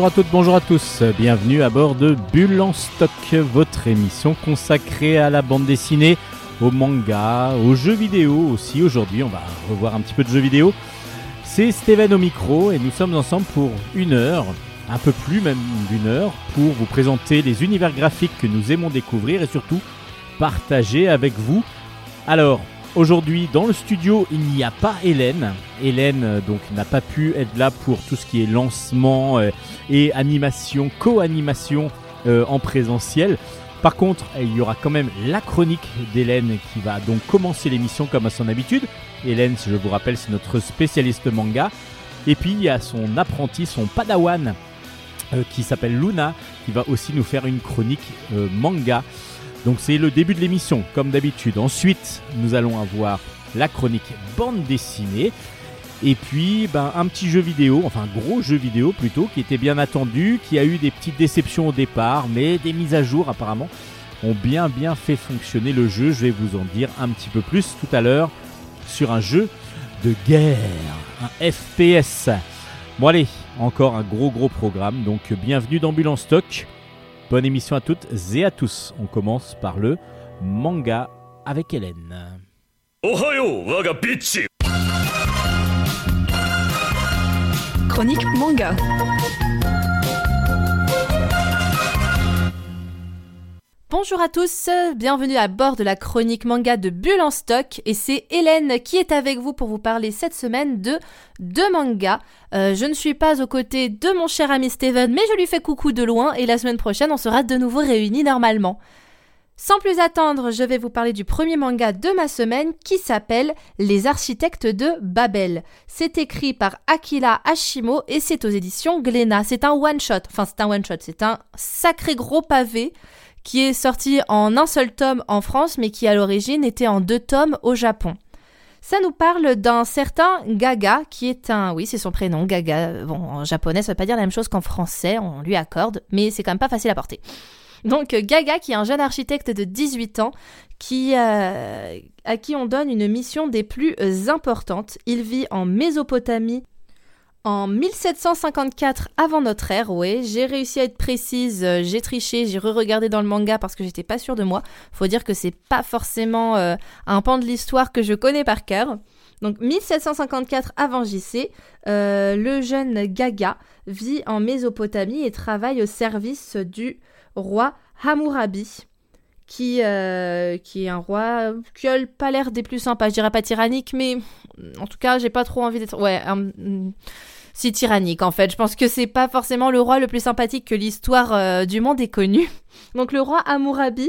Bonjour à toutes, bonjour à tous, bienvenue à bord de Bulle en stock, votre émission consacrée à la bande dessinée, au manga, aux jeux vidéo aussi. Aujourd'hui, on va revoir un petit peu de jeux vidéo. C'est Steven au micro et nous sommes ensemble pour une heure, un peu plus même d'une heure, pour vous présenter les univers graphiques que nous aimons découvrir et surtout partager avec vous. Alors, Aujourd'hui, dans le studio, il n'y a pas Hélène. Hélène euh, donc n'a pas pu être là pour tout ce qui est lancement euh, et animation, co-animation euh, en présentiel. Par contre, il y aura quand même la chronique d'Hélène qui va donc commencer l'émission comme à son habitude. Hélène, je vous rappelle, c'est notre spécialiste manga. Et puis il y a son apprenti, son padawan, qui s'appelle Luna, qui va aussi nous faire une chronique manga. Donc c'est le début de l'émission, comme d'habitude. Ensuite, nous allons avoir la chronique bande dessinée. Et puis ben, un petit jeu vidéo, enfin gros jeu vidéo plutôt, qui était bien attendu, qui a eu des petites déceptions au départ, mais des mises à jour apparemment ont bien bien fait fonctionner le jeu. Je vais vous en dire un petit peu plus tout à l'heure sur un jeu de guerre, un FPS. Bon allez, encore un gros gros programme, donc bienvenue dans Bulle Stock. Bonne émission à toutes et à tous. On commence par le manga avec Hélène. Chronique manga. Bonjour à tous, bienvenue à bord de la chronique manga de Bulle en stock et c'est Hélène qui est avec vous pour vous parler cette semaine de deux mangas. Euh, je ne suis pas aux côtés de mon cher ami Steven mais je lui fais coucou de loin et la semaine prochaine on sera de nouveau réunis normalement. Sans plus attendre, je vais vous parler du premier manga de ma semaine qui s'appelle Les architectes de Babel. C'est écrit par Akira Hashimo et c'est aux éditions Glénat. C'est un one-shot, enfin c'est un one-shot, c'est un sacré gros pavé qui est sorti en un seul tome en France, mais qui à l'origine était en deux tomes au Japon. Ça nous parle d'un certain Gaga, qui est un... Oui, c'est son prénom, Gaga. Bon, en japonais, ça veut pas dire la même chose qu'en français, on lui accorde, mais c'est quand même pas facile à porter. Donc Gaga, qui est un jeune architecte de 18 ans, qui, euh, à qui on donne une mission des plus importantes. Il vit en Mésopotamie en 1754 avant notre ère, ouais, j'ai réussi à être précise, euh, j'ai triché, j'ai re-regardé dans le manga parce que j'étais pas sûre de moi. Faut dire que c'est pas forcément euh, un pan de l'histoire que je connais par cœur. Donc 1754 avant JC, euh, le jeune Gaga vit en Mésopotamie et travaille au service du roi Hammurabi qui, euh, qui est un roi qui a pas l'air des plus sympas. Je dirais pas tyrannique, mais en tout cas, j'ai pas trop envie d'être. Ouais, si tyrannique en fait. Je pense que c'est pas forcément le roi le plus sympathique que l'histoire euh, du monde ait connu. Donc le roi Hammurabi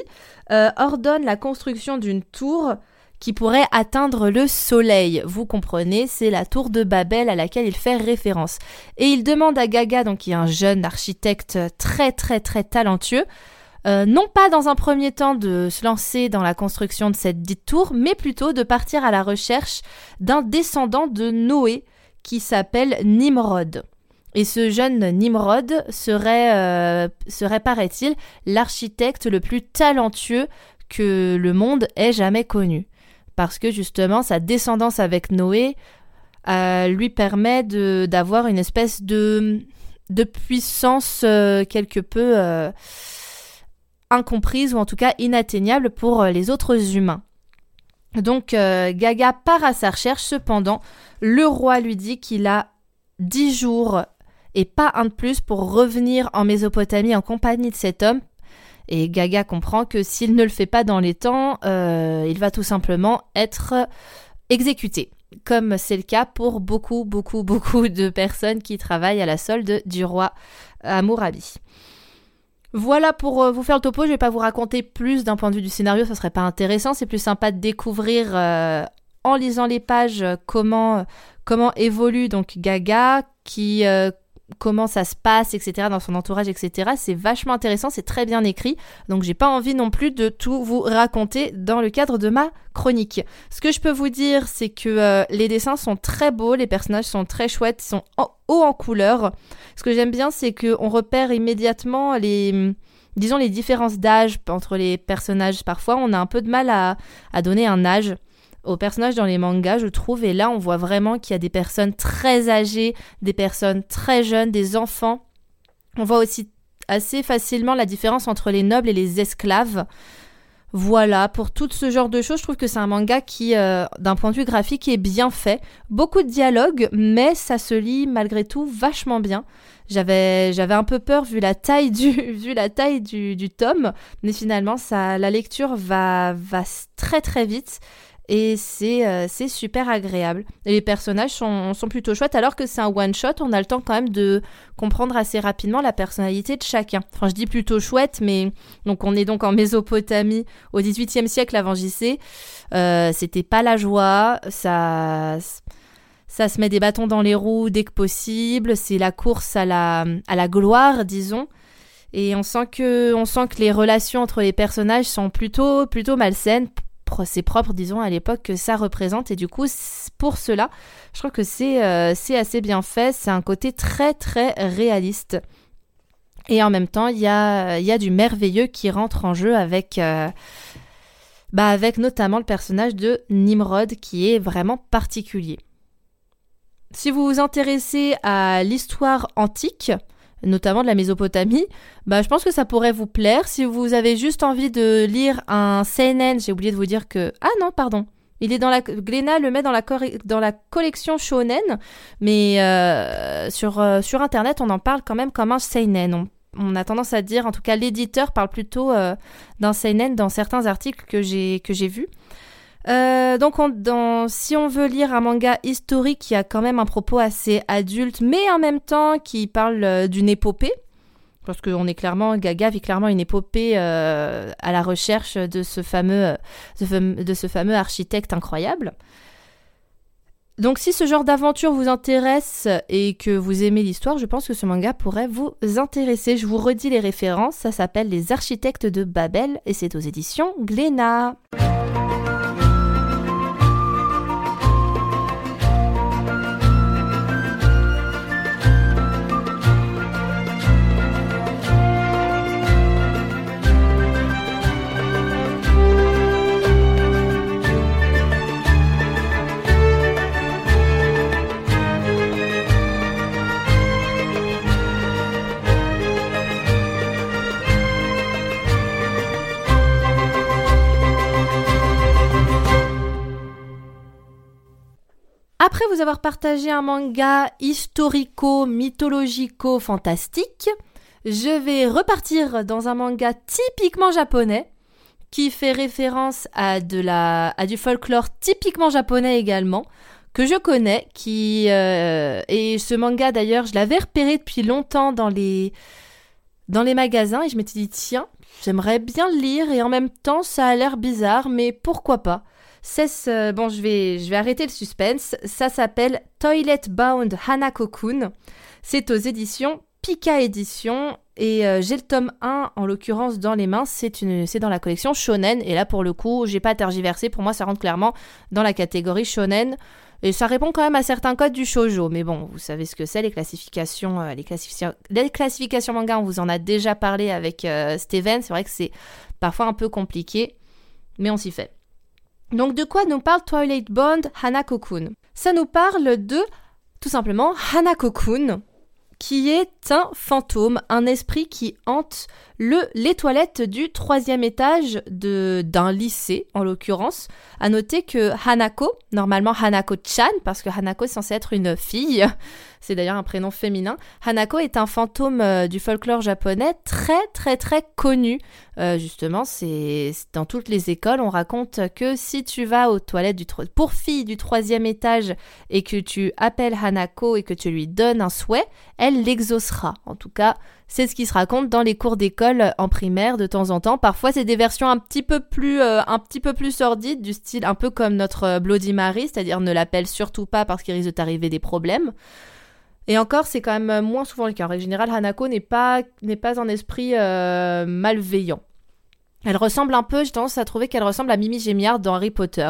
euh, ordonne la construction d'une tour qui pourrait atteindre le soleil. Vous comprenez, c'est la tour de Babel à laquelle il fait référence. Et il demande à Gaga, donc qui est un jeune architecte très très très talentueux, euh, non pas dans un premier temps de se lancer dans la construction de cette dite tour, mais plutôt de partir à la recherche d'un descendant de Noé qui s'appelle Nimrod. Et ce jeune Nimrod serait, euh, serait paraît-il, l'architecte le plus talentueux que le monde ait jamais connu. Parce que justement, sa descendance avec Noé euh, lui permet d'avoir une espèce de, de puissance quelque peu incomprise ou en tout cas inatteignable pour euh, les autres humains. Donc euh, Gaga part à sa recherche, cependant, le roi lui dit qu'il a dix jours et pas un de plus pour revenir en Mésopotamie en compagnie de cet homme. Et Gaga comprend que s'il ne le fait pas dans les temps, euh, il va tout simplement être exécuté, comme c'est le cas pour beaucoup, beaucoup, beaucoup de personnes qui travaillent à la solde du roi Amourabi. Voilà pour euh, vous faire le topo, je vais pas vous raconter plus d'un point de vue du scénario, ça serait pas intéressant, c'est plus sympa de découvrir euh, en lisant les pages euh, comment comment évolue donc Gaga qui comment ça se passe, etc., dans son entourage, etc. C'est vachement intéressant, c'est très bien écrit, donc j'ai pas envie non plus de tout vous raconter dans le cadre de ma chronique. Ce que je peux vous dire, c'est que euh, les dessins sont très beaux, les personnages sont très chouettes, ils sont hauts en couleur. Ce que j'aime bien, c'est qu'on repère immédiatement les disons les différences d'âge entre les personnages. Parfois, on a un peu de mal à, à donner un âge. Aux personnages dans les mangas, je trouve. Et là, on voit vraiment qu'il y a des personnes très âgées, des personnes très jeunes, des enfants. On voit aussi assez facilement la différence entre les nobles et les esclaves. Voilà, pour tout ce genre de choses, je trouve que c'est un manga qui, euh, d'un point de vue graphique, est bien fait. Beaucoup de dialogues, mais ça se lit malgré tout vachement bien. J'avais, un peu peur vu la taille du, vu la taille du, du tome, mais finalement, ça, la lecture va, va très très vite et euh, c'est super agréable. Et les personnages sont, plutôt chouettes, alors que c'est un one-shot, on a le temps quand même de comprendre assez rapidement la personnalité de chacun. Enfin, je dis plutôt chouette, mais donc on est donc en Mésopotamie au XVIIIe siècle avant JC. Euh, C'était pas la joie, ça ça se met des bâtons dans les roues dès que possible, c'est la course à la, à la gloire, disons. Et on sent que, on sent que les relations entre les personnages sont plutôt, plutôt malsaines, c'est propre, disons, à l'époque que ça représente. Et du coup, pour cela, je trouve que c'est euh, assez bien fait. C'est un côté très, très réaliste. Et en même temps, il y a, y a, du merveilleux qui rentre en jeu avec, euh, bah avec notamment le personnage de Nimrod qui est vraiment particulier. Si vous vous intéressez à l'histoire antique, notamment de la Mésopotamie, bah, je pense que ça pourrait vous plaire. Si vous avez juste envie de lire un seinen, j'ai oublié de vous dire que... Ah non, pardon. Il est dans la... Glénat le met dans la, collection shonen, mais euh, sur, euh, sur Internet, on en parle quand même comme un seinen. On, a tendance à dire, en tout cas l'éditeur parle plutôt euh, d'un seinen dans certains articles que j'ai vus. Euh, donc, si on veut lire un manga historique qui a quand même un propos assez adulte, mais en même temps qui parle euh, d'une épopée, parce qu'on est clairement, Gaga vit clairement une épopée euh, à la recherche de ce fameux, de ce fameux architecte incroyable. Donc si ce genre d'aventure vous intéresse et que vous aimez l'histoire, je pense que ce manga pourrait vous intéresser. Je vous redis les références, ça s'appelle Les Architectes de Babel et c'est aux éditions Glénat. Après vous avoir partagé un manga historico-mythologico-fantastique, je vais repartir dans un manga typiquement japonais qui fait référence à, du folklore typiquement japonais également, que je connais, euh, et ce manga d'ailleurs, je l'avais repéré depuis longtemps dans les dans les magasins et je m'étais dit tiens, j'aimerais bien le lire et en même temps ça a l'air bizarre, mais pourquoi pas ce, bon, je vais, je vais arrêter le suspense. Ça s'appelle Toilet Bound Hanako-kun. C'est aux éditions Pika Édition et euh, j'ai le tome 1 en l'occurrence dans les mains, c'est dans la collection shonen. Et là pour le coup, j'ai pas tergiversé, pour moi ça rentre clairement dans la catégorie shonen. Et ça répond quand même à certains codes du shojo, mais bon, vous savez ce que c'est les classifications euh, les, classifications manga, on vous en a déjà parlé avec euh, Steven, c'est vrai que c'est parfois un peu compliqué, mais on s'y fait. Donc de quoi nous parle Twilight Bond Hanako-kun Ça nous parle de tout simplement Hanako-kun, qui est un fantôme, un esprit qui hante le, les toilettes du troisième étage d'un lycée, en l'occurrence. À noter que Hanako, normalement Hanako-chan, parce que Hanako est censé être une fille, c'est d'ailleurs un prénom féminin, Hanako est un fantôme euh, du folklore japonais très très très connu. Euh, justement, c'est dans toutes les écoles, on raconte que si tu vas aux toilettes du pour fille du troisième étage et que tu appelles Hanako et que tu lui donnes un souhait, elle l'exaucera. En tout cas, c'est ce qui se raconte dans les cours d'école en primaire de temps en temps. Parfois, c'est des versions un petit peu plus, euh, un petit peu plus sordides, du style un peu comme notre euh, Bloody Mary, c'est-à-dire ne l'appelle surtout pas parce qu'il risque de t'arriver des problèmes. Et encore, c'est quand même euh, moins souvent le cas. En règle générale, Hanako n'est pas, n'est pas un esprit malveillant. Elle ressemble un peu, j'ai tendance à trouver qu'elle ressemble à Mimi Gémiard dans Harry Potter.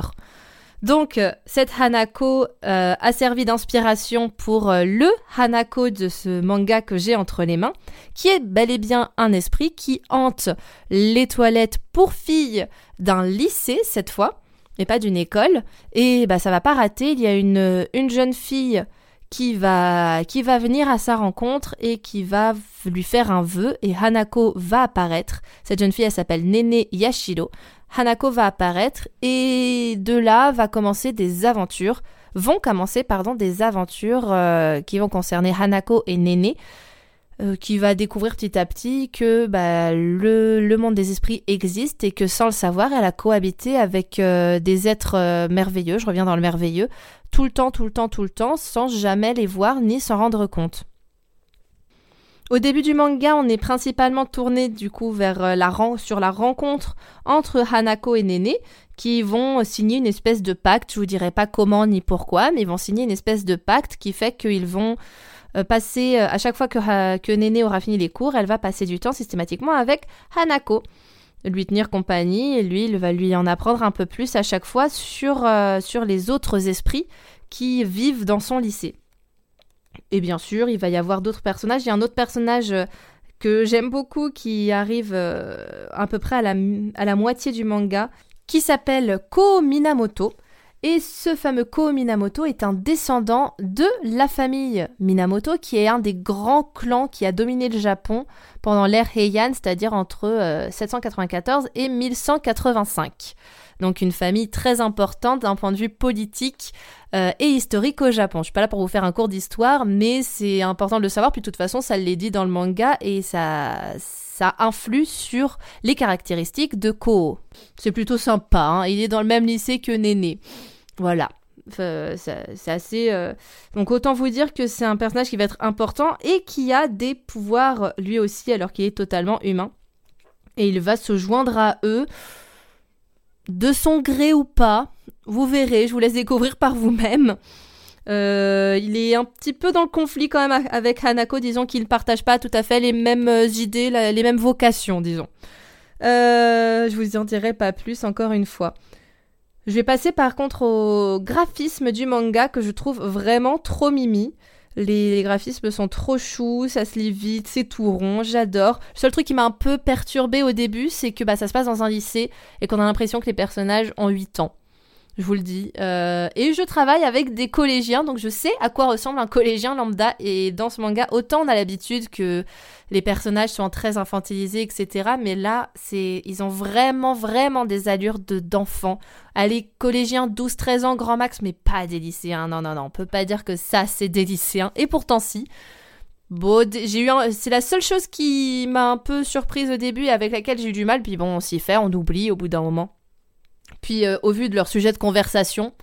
Donc, euh, cette Hanako euh, a servi d'inspiration pour euh, le Hanako de ce manga que j'ai entre les mains, qui est bel et bien un esprit qui hante les toilettes pour filles d'un lycée cette fois. et pas d'une école. Et bah ça va pas rater. Il y a une, une jeune fille qui va, qui va venir à sa rencontre et qui va lui faire un vœu et Hanako va apparaître. Cette jeune fille, elle s'appelle Nene Yashiro. Hanako va apparaître et de là va commencer des aventures, vont commencer pardon des aventures euh, qui vont concerner Hanako et Nene. Euh, qui va découvrir petit à petit que bah, le, monde des esprits existe et que sans le savoir, elle a cohabité avec euh, des êtres merveilleux, je reviens dans le merveilleux, tout le temps, tout le temps, tout le temps, sans jamais les voir ni s'en rendre compte. Au début du manga, on est principalement tourné du coup vers euh, la sur la rencontre entre Hanako et Nene, qui vont signer une espèce de pacte. Je vous dirai pas comment ni pourquoi, mais ils vont signer une espèce de pacte qui fait qu'ils vont euh, passer euh, à chaque fois que, Nene aura fini les cours, elle va passer du temps systématiquement avec Hanako lui tenir compagnie et lui, il va lui en apprendre un peu plus à chaque fois sur les autres esprits qui vivent dans son lycée. Et bien sûr, il va y avoir d'autres personnages. Il y a un autre personnage euh, que j'aime beaucoup qui arrive euh, à peu près à la, moitié du manga qui s'appelle Ko Minamoto. Et ce fameux Ko Minamoto est un descendant de la famille Minamoto, qui est un des grands clans qui a dominé le Japon pendant l'ère Heian, c'est-à-dire entre 794 euh, et 1185. Donc une famille très importante d'un point de vue politique euh, et historique au Japon. Je suis pas là pour vous faire un cours d'histoire, mais c'est important de le savoir. Puis de toute façon, ça l'est dit dans le manga et ça, ça influe sur les caractéristiques de Ko. C'est plutôt sympa. Hein. Il est dans le même lycée que Néné. Voilà. c'est assez. Euh, donc autant vous dire que c'est un personnage qui va être important et qui a des pouvoirs lui aussi alors qu'il est totalement humain. Et il va se joindre à eux de son gré ou pas. Vous verrez, je vous laisse découvrir par vous-même. Euh, il est un petit peu dans le conflit quand même avec Hanako, disons qu'il ne partage pas tout à fait les mêmes euh, idées, les mêmes vocations, disons. je vous en dirai pas plus encore une fois. Je vais passer par contre au graphisme du manga que je trouve vraiment trop mimi. Les, graphismes sont trop choux, ça se lit vite, c'est tout rond, j'adore. Le seul truc qui m'a un peu perturbé au début, c'est que bah, ça se passe dans un lycée et qu'on a l'impression que les personnages ont 8 ans je vous le dis. Euh, et je travaille avec des collégiens, donc je sais à quoi ressemble un collégien lambda. Et dans ce manga, autant on a l'habitude que les personnages sont très infantilisés, etc. Mais là, c'est, ils ont vraiment, vraiment des allures de, d'enfants. Allez, collégiens 12-13 ans, grand max, mais pas des lycéens. Non, non, non, on peut pas dire que ça, c'est des lycéens. Et pourtant, si. Bon, j'ai eu c'est la seule chose qui m'a un peu surprise au début et avec laquelle j'ai eu du mal. Puis bon, on s'y fait, on oublie au bout d'un moment. Puis euh, au vu de leur sujet de conversation,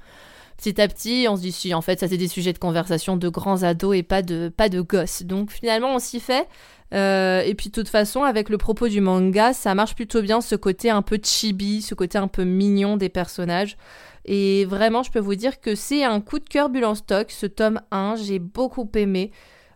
petit à petit, on se dit si en fait ça c'est des sujets de conversation de grands ados et pas de pas de gosses. Donc finalement on s'y fait. Euh, et puis de toute façon avec le propos du manga, ça marche plutôt bien ce côté un peu chibi, ce côté un peu mignon des personnages. Et vraiment, je peux vous dire que c'est un coup de cœur bulle en stock. Ce tome 1, j'ai beaucoup aimé.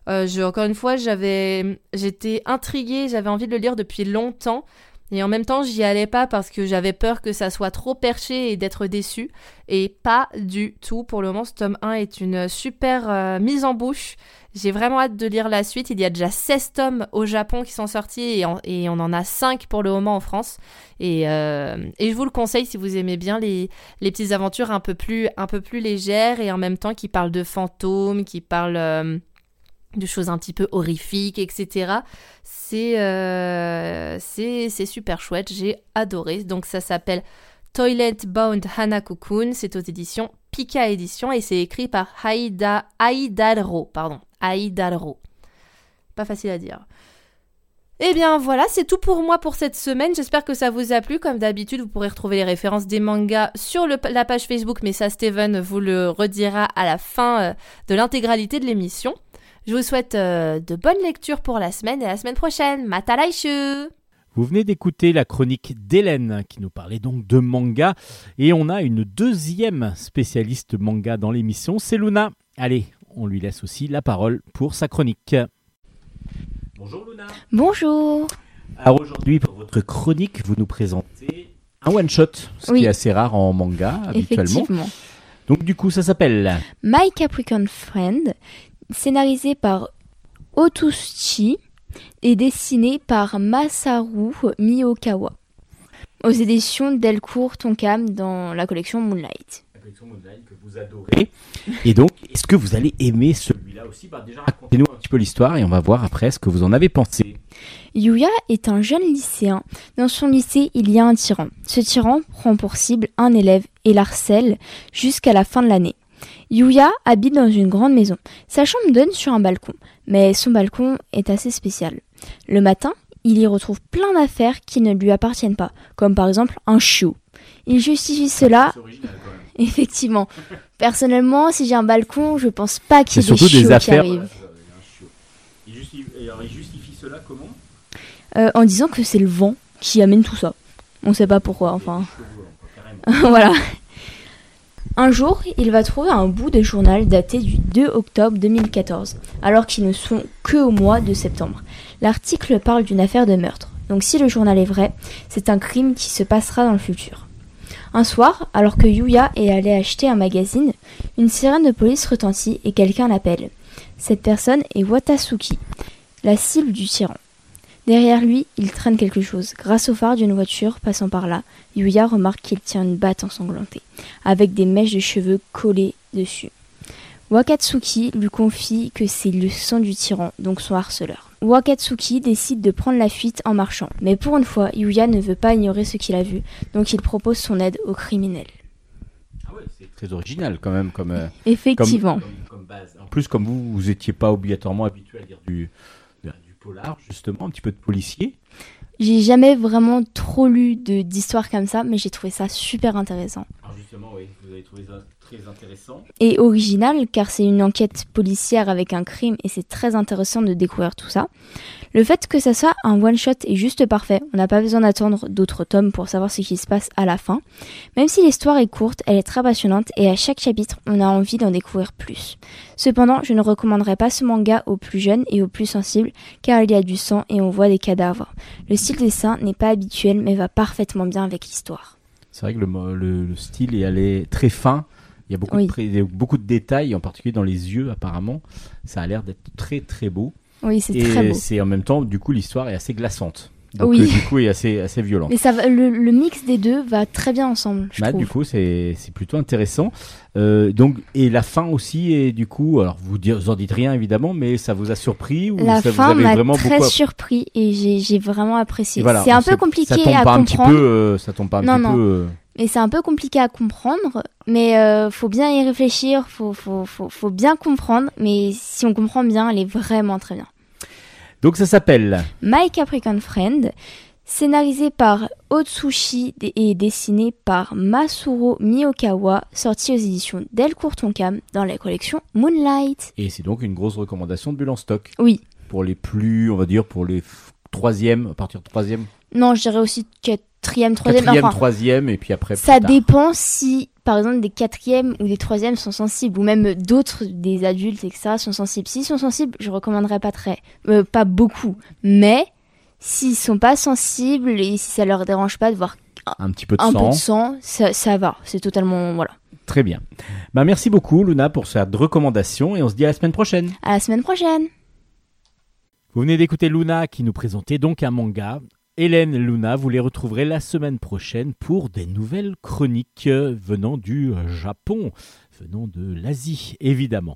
Euh, encore une fois, j'avais, j'étais intriguée, j'avais envie de le lire depuis longtemps. Et en même temps, j'y allais pas parce que j'avais peur que ça soit trop perché et d'être déçu. Et pas du tout. Pour le moment, ce tome 1 est une super euh, mise en bouche. J'ai vraiment hâte de lire la suite. Il y a déjà 16 tomes au Japon qui sont sortis et, on en a 5 pour le moment en France. Euh, et, je vous le conseille si vous aimez bien les, les petites aventures un peu, plus, un légères et en même temps qui parlent de fantômes, qui parlent... Euh, de choses un petit peu horrifiques, etc. Euh, c'est super chouette, j'ai adoré. Donc ça s'appelle Toilet Bound Hanako-kun, c'est aux éditions Pika Édition et c'est écrit par Aida, Aidaro, pardon. Pas facile à dire. Eh bien voilà, c'est tout pour moi pour cette semaine. J'espère que ça vous a plu. Comme d'habitude, vous pourrez retrouver les références des mangas sur la page Facebook, mais ça, Steven vous le redira à la fin euh, de l'intégralité de l'émission. Je vous souhaite euh, de bonnes lectures pour la semaine et la semaine prochaine. Matalaishu vous venez d'écouter la chronique d'Hélène qui nous parlait donc de manga et on a une deuxième spécialiste manga dans l'émission, c'est Luna. Allez, on lui laisse aussi la parole pour sa chronique. Bonjour Luna. Bonjour. Alors aujourd'hui pour votre chronique, vous nous présentez un one shot, ce qui est assez rare en manga habituellement. Donc du coup, ça s'appelle My Capricorn Friend scénarisé par Otushi et dessiné par Masaru Miyokawa. aux éditions Delcourt Tonkam dans la collection Moonlight. La collection Moonlight que vous adorez. Et donc, est-ce que vous allez aimer celui-là aussi? Bah, Déjà, racontez-nous un petit peu l'histoire et on va voir après ce que vous en avez pensé. Yuya est un jeune lycéen. Dans son lycée, il y a un tyran. Ce tyran prend pour cible un élève et l'harcèle jusqu'à la fin de l'année. Yuya habite dans une grande maison. Sa chambre donne sur un balcon, mais son balcon est assez spécial. Le matin, il y retrouve plein d'affaires qui ne lui appartiennent pas, comme par exemple un chiot. Il justifie cela. Effectivement. Personnellement, si j'ai un balcon, je pense pas qu'il y ait des chiots qui arrivent. Il justifie, alors, il justifie cela comment? Euh, en disant que c'est le vent qui amène tout ça. On sait pas pourquoi, enfin. voilà. Un jour, il va trouver un bout de journal daté du 2 octobre 2014, alors qu'ils ne sont que au mois de septembre. L'article parle d'une affaire de meurtre. Donc si le journal est vrai, c'est un crime qui se passera dans le futur. Un soir, alors que Yuya est allé acheter un magazine, une sirène de police retentit et quelqu'un l'appelle. Cette personne est Watasuki, la cible du tyran. Derrière lui, il traîne quelque chose. Grâce au phare d'une voiture passant par là, Yuya remarque qu'il tient une batte ensanglantée, avec des mèches de cheveux collées dessus. Wakatsuki lui confie que c'est le sang du tyran, donc son harceleur. Wakatsuki décide de prendre la fuite en marchant, mais pour une fois, Yuya ne veut pas ignorer ce qu'il a vu, donc il propose son aide au criminel. Ah ouais, c'est très original quand même comme, euh, Effectivement. comme, comme- comme base. En plus, comme vous, vous étiez pas obligatoirement habitué à lire du polar, justement, un petit peu de policier. J'ai jamais vraiment trop lu d'histoires comme ça, mais j'ai trouvé ça super intéressant. Alors justement, oui, vous avez trouvé ça très intéressant. Et original, car c'est une enquête policière avec un crime et c'est très intéressant de découvrir tout ça. Le fait que ça soit un one-shot est juste parfait, on n'a pas besoin d'attendre d'autres tomes pour savoir ce qui se passe à la fin. Même si l'histoire est courte, elle est très passionnante et à chaque chapitre, on a envie d'en découvrir plus. Cependant, je ne recommanderais pas ce manga aux plus jeunes et aux plus sensibles, car il y a du sang et on voit des cadavres. Le style dessin n'est pas habituel mais va parfaitement bien avec l'histoire. C'est vrai que le, mo- le, le style est allé très fin. Il y a beaucoup, Oui. de, beaucoup de détails, en particulier dans les yeux, apparemment. Ça a l'air d'être très très beau. Oui, c'est très Et beau. c'est en même temps, du coup, l'histoire est assez glaçante. Donc, Oui. euh, du coup, est assez, assez violente. Mais ça va, le, le mix des deux va très bien ensemble, je Bah, trouve. du coup, c'est plutôt intéressant. Euh, donc, et la fin aussi, et du coup, alors vous, dire- vous en dites rien évidemment, mais ça vous a surpris ou La ça fin m'a vraiment très beaucoup surpris et j'ai vraiment apprécié. voilà, c'est un peu ça compliqué tombe à pas un petit comprendre, peu, euh, ça tombe pas un Non, petit non. peu. euh, mais c'est un peu compliqué à comprendre. Mais euh, faut bien y réfléchir, faut, faut, faut, faut bien comprendre. Mais si on comprend bien, elle est vraiment très bien. Donc, ça s'appelle. My Capricorn Friend, scénarisé par Otsushi et dessiné par Masuro Miyokawa, sorti aux éditions Delcourt Tonkam dans la collection Moonlight. Et c'est donc une grosse recommandation de Bulle en stock Oui. pour les plus, on va dire, pour les troisième, à partir de troisième, Non, je dirais aussi quatrième, troisième. quatrième, enfin, troisième, et puis après. Ça tard. dépend si, par exemple, des quatrièmes ou des troisièmes sont sensibles, ou même d'autres, des adultes, etc., sont sensibles. S'ils sont sensibles, je recommanderais pas très, euh, pas beaucoup. Mais, s'ils sont pas sensibles et si ça leur dérange pas de voir Un petit peu de un sang. peu de sang, ça, ça va. C'est totalement, voilà. Très bien. Bah, merci beaucoup, Luna, pour cette recommandation, et on se dit à la semaine prochaine. À la semaine prochaine! Vous venez d'écouter Luna qui nous présentait donc un manga. Hélène Luna, vous les retrouverez la semaine prochaine pour des nouvelles chroniques euh, venant du euh, Japon, venant de l'Asie évidemment.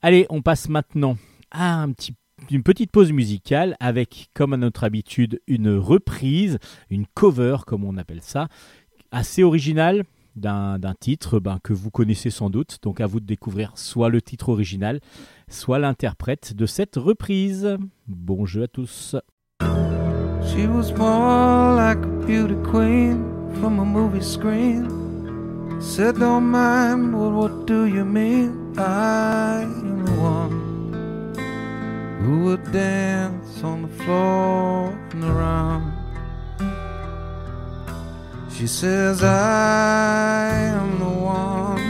Allez, on passe maintenant à une petite pause musicale avec, comme à notre habitude, une reprise, une cover comme on appelle ça, assez originale d'un d'un titre ben, que vous connaissez sans doute. Donc à vous de découvrir soit le titre original, soit l'interprète de cette reprise. Bon jeu à tous. She was more like a beauty queen from a movie screen. Said, Don't mind, well, what do you mean? I am the one who would dance on the floor and around. She says, I am the one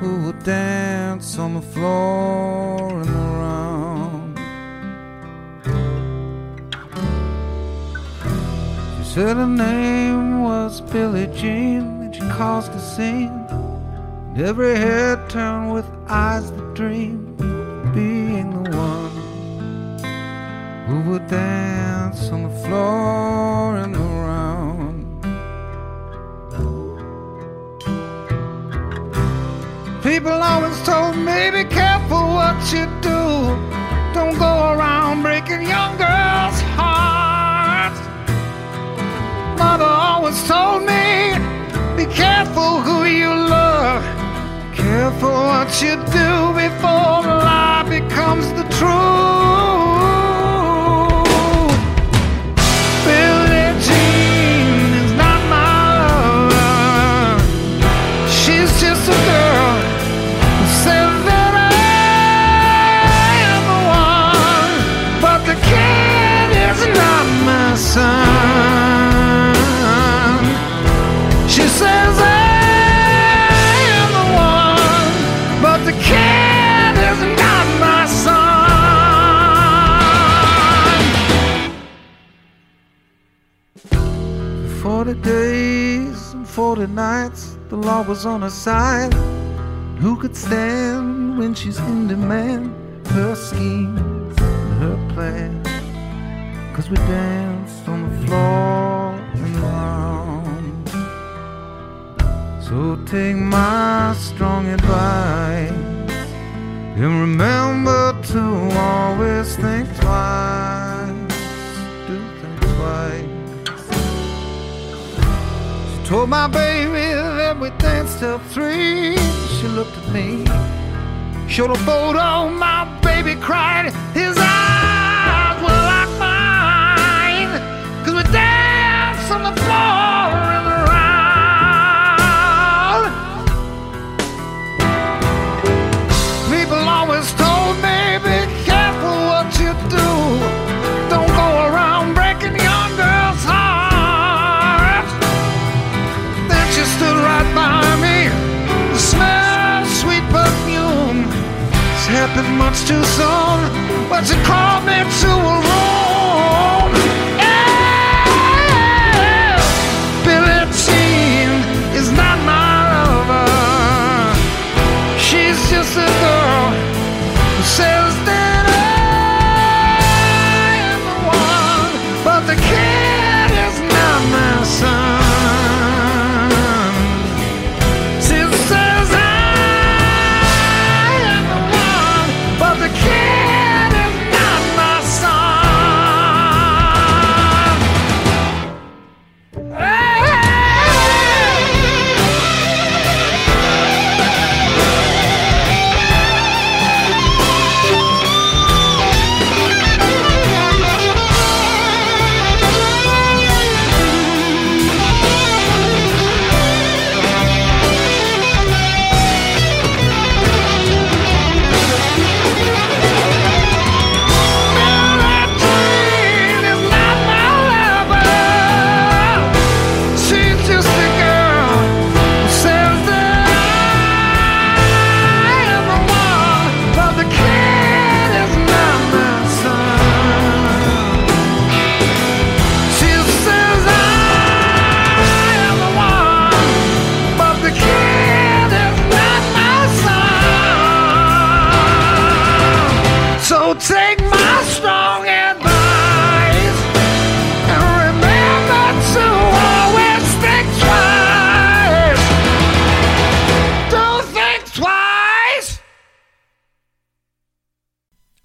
who would dance on the floor and around. Said her name was Billy Jean, and she caused a scene. And every head turned with eyes that dream, being the one who would dance on the floor and around. People always told me, be careful what you do. Don't go around breaking young girls' Mother always told me be careful who you love. Careful what you do forty nights, the law was on her side. Who could stand when she's in demand? Her schemes and her plans. Cause we danced on the floor and around. So take my strong advice and remember to always think twice. Told my baby that we danced till three. She looked at me, showed a photo. My baby cried. His eyes were like mine. Cause we danced on the floor too soon, but she called me to a room.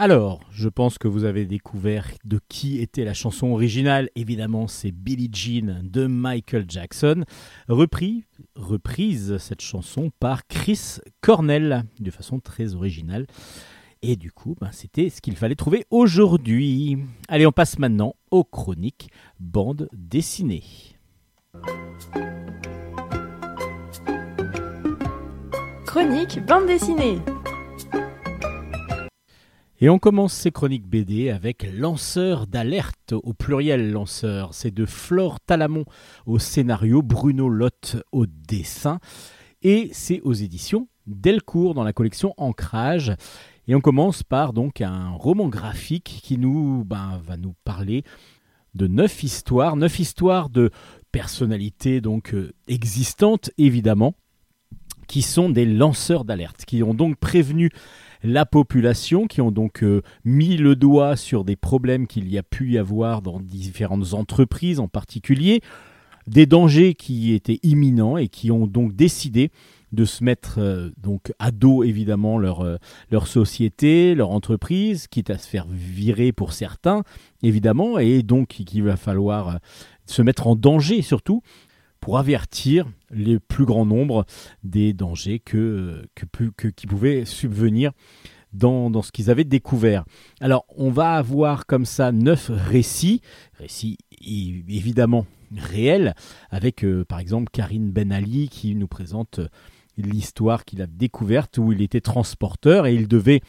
Alors, je pense que vous avez découvert de qui était la chanson originale. Évidemment, c'est Billie Jean de Michael Jackson. Repris, reprise cette chanson par Chris Cornell de façon très originale. Et du coup, ben, c'était ce qu'il fallait trouver aujourd'hui. Allez, on passe maintenant aux chroniques bande dessinée. Chronique bande dessinée. Et on commence ces chroniques BD avec Lanceur d'alerte au pluriel lanceur. C'est de Flore Talamon au scénario, Bruno Lotte au dessin. Et c'est aux éditions Delcourt dans la collection Ancrage. Et on commence par donc un roman graphique qui nous ben, va nous parler de neuf histoires, neuf histoires de personnalités donc euh, existantes évidemment, qui sont des lanceurs d'alerte, qui ont donc prévenu la population, qui ont donc euh, mis le doigt sur des problèmes qu'il y a pu y avoir dans différentes entreprises en particulier, des dangers qui étaient imminents et qui ont donc décidé de se mettre euh, donc à dos évidemment leur, euh, leur société, leur entreprise, quitte à se faire virer pour certains, évidemment, et donc qu'il va falloir se mettre en danger surtout pour avertir les plus grands nombres des dangers que, qui pouvaient subvenir dans, ce qu'ils avaient découvert. Alors, on va avoir comme ça neuf récits, récits évidemment réels, avec par exemple Karine Ben Ali qui nous présente l'histoire qu'il a découverte où il était transporteur et il devait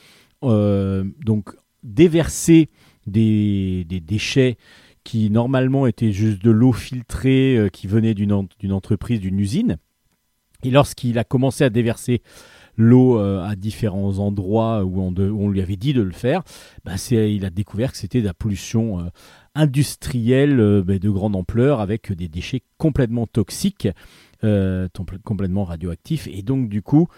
euh, donc déverser des, déchets qui normalement étaient juste de l'eau filtrée euh, qui venait d'une entreprise, d'une usine. Et lorsqu'il a commencé à déverser l'eau euh, à différents endroits où on, lui avait dit de le faire, bah, il a découvert que c'était de la pollution industrielle de grande ampleur avec des déchets complètement toxiques euh, complètement radioactif. Et donc, du coup,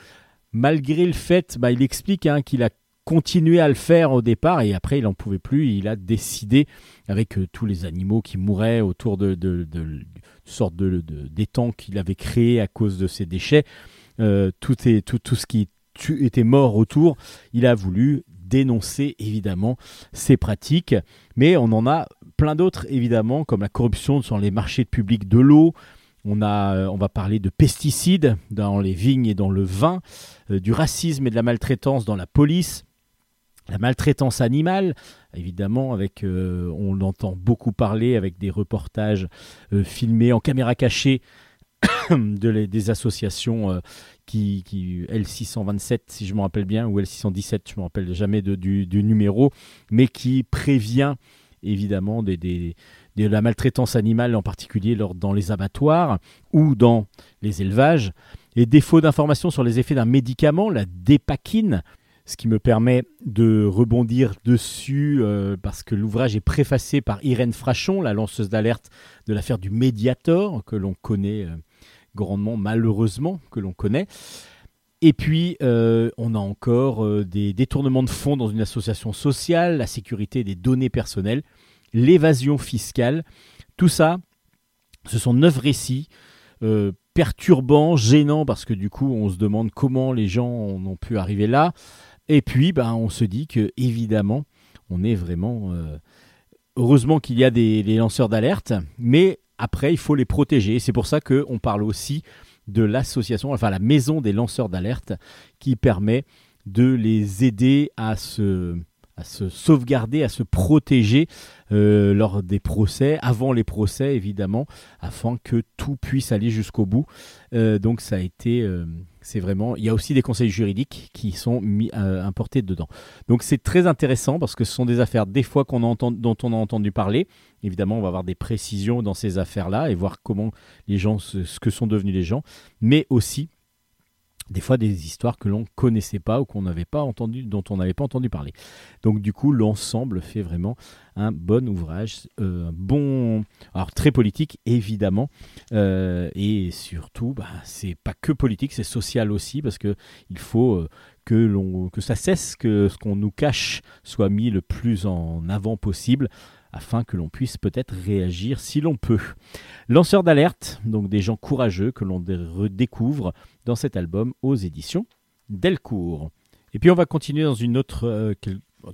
malgré le fait, bah, il explique hein, qu'il a continué à le faire au départ et après il n'en pouvait plus. Il a décidé, avec euh, tous les animaux qui mouraient autour de, de, de, sorte de, d'étang qu'il avait créé à cause de ces déchets, euh, tout, est, tout, tout ce qui était mort autour, il a voulu dénoncer évidemment ces pratiques. Mais on en a plein d'autres évidemment, comme la corruption sur les marchés publics de l'eau, on, a, euh, on va parler de pesticides dans les vignes et dans le vin, du racisme et de la maltraitance dans la police, la maltraitance animale, évidemment, avec, euh, on l'entend beaucoup parler avec des reportages filmés en caméra cachée de des associations qui, qui, L627 si je me rappelle bien ou L617 je me rappelle jamais du, du, numéro mais qui prévient évidemment de la maltraitance animale, en particulier dans les abattoirs ou dans les élevages, et défaut d'informations sur les effets d'un médicament, la dépakine, ce qui me permet de rebondir dessus euh, parce que l'ouvrage est préfacé par Irène Frachon, la lanceuse d'alerte de l'affaire du Mediator, que l'on connaît euh, grandement, malheureusement, que l'on connaît. Et puis, euh, on a encore des détournements de fonds dans une association sociale, la sécurité des données personnelles, l'évasion fiscale. Tout ça, ce sont neuf récits perturbants, gênants, parce que du coup, on se demande comment les gens ont pu arriver là. Et puis, ben, on se dit que, évidemment, on est vraiment. Euh, heureusement qu'il y a des lanceurs d'alerte, mais après, il faut les protéger. C'est pour ça qu'on parle aussi de l'association, enfin la maison des lanceurs d'alerte, qui permet de les aider à se sauvegarder, à se protéger euh, lors des procès, avant les procès évidemment, afin que tout puisse aller jusqu'au bout. Euh, donc ça a été, c'est vraiment, il y a aussi des conseils juridiques qui sont mis, importés dedans. Donc c'est très intéressant parce que ce sont des affaires des fois qu'on dont on a entendu parler. Évidemment, on va avoir des précisions dans ces affaires-là et voir comment les gens, ce que sont devenus les gens, mais aussi des fois des histoires que l'on ne connaissait pas ou qu'on n'avait pas entendu, dont on n'avait pas entendu parler. Donc du coup, l'ensemble fait vraiment un bon ouvrage, euh, bon, alors très politique évidemment, euh, et surtout, bah, c'est pas que politique, c'est social aussi parce que il faut euh, que l'on, que ça cesse, que ce qu'on nous cache soit mis le plus en avant possible afin que l'on puisse peut-être réagir si l'on peut. Lanceur d'alerte, donc des gens courageux que l'on redécouvre dans cet album aux éditions Delcourt. Et puis on va continuer dans, une autre, euh,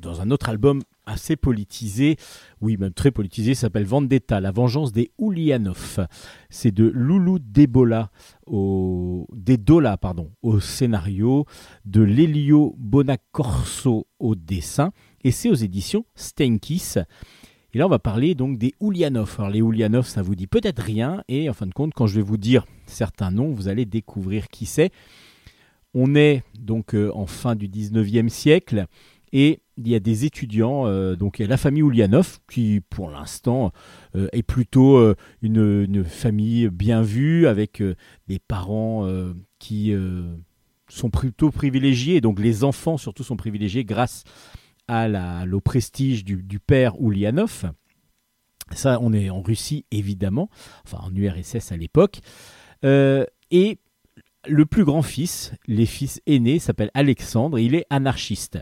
dans un autre album assez politisé, oui même très politisé, s'appelle Vendetta, la vengeance des Oulianov. C'est de Loulou Debola au pardon, au scénario, de Lelio Bonacorso au dessin, et c'est aux éditions Stenkis. Et là, on va parler donc des Oulianov. Alors, les Oulianov, ça vous dit peut-être rien, et en fin de compte, quand je vais vous dire certains noms, vous allez découvrir qui c'est. On est donc euh, en fin du 19e siècle, et il y a des étudiants, euh, donc il y a la famille Oulianov, qui pour l'instant euh, est plutôt une, famille bien vue, avec des parents qui sont plutôt privilégiés, donc les enfants surtout sont privilégiés grâce à la, au prestige du, père Oulianov. Ça, on est en Russie, évidemment, enfin en URSS à l'époque. Euh, et le plus grand fils, les fils aînés, s'appelle Alexandre, il est anarchiste.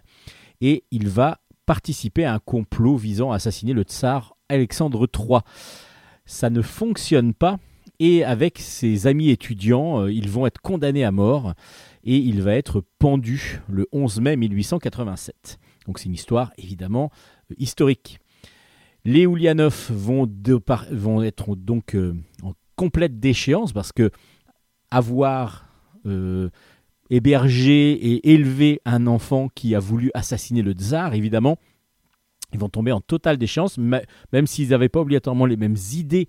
Et il va participer à un complot visant à assassiner le tsar Alexandre III. Ça ne fonctionne pas Et avec ses amis étudiants, euh, ils vont être condamnés à mort et il va être pendu le 11 mai 1887. Donc c'est une histoire évidemment euh, historique. Les Oulianov vont, être donc euh, en complète déchéance parce que avoir hébergé et élevé un enfant qui a voulu assassiner le tsar, évidemment, ils vont tomber en totale déchéance, même s'ils n'avaient pas obligatoirement les mêmes idées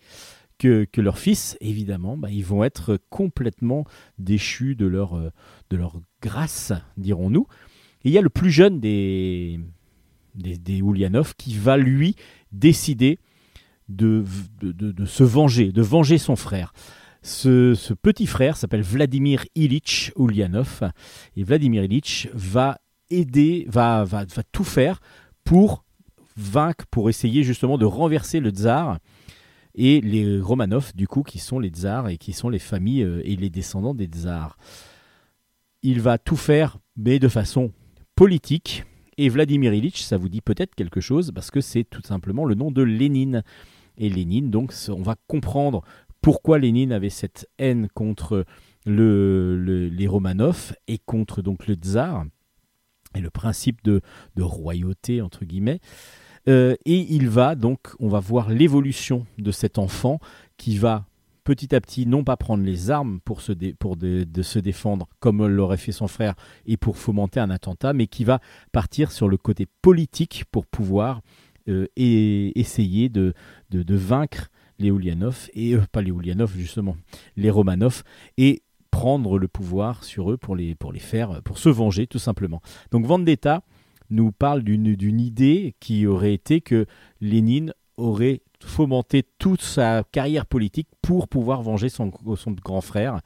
que, leur fils, évidemment, bah, ils vont être complètement déchus euh, de leur grâce, dirons-nous. Il y a le plus jeune des, des, qui va, lui, décider de, se venger, de venger son frère. Ce, petit frère s'appelle Vladimir Ilitch Ulyanov, et Vladimir Ilitch va aider, va, va, va tout faire pour vaincre, pour essayer justement de renverser le tsar et les Romanov, du coup, qui sont les tsars et qui sont les familles euh, et les descendants des tsars. Il va tout faire, mais de façon politique. Et Vladimir Ilitch, ça vous dit peut-être quelque chose, parce que c'est tout simplement le nom de Lénine. Et Lénine, donc, on va comprendre pourquoi Lénine avait cette haine contre le, les Romanov et contre donc le tsar et le principe de, de royauté entre guillemets. Euh, et il va donc, on va voir l'évolution de cet enfant qui va petit à petit non pas prendre les armes pour se, pour de, se défendre comme l'aurait fait son frère et pour fomenter un attentat, mais qui va partir sur le côté politique pour pouvoir euh, et essayer de, de, vaincre les Oulianov, et euh, pas les justement, les Romanov, et prendre le pouvoir sur eux pour les, pour les faire, pour se venger tout simplement. Donc Vendetta, nous parle d'une idée qui aurait été que Lénine aurait fomenté toute sa carrière politique pour pouvoir venger son, son grand frère.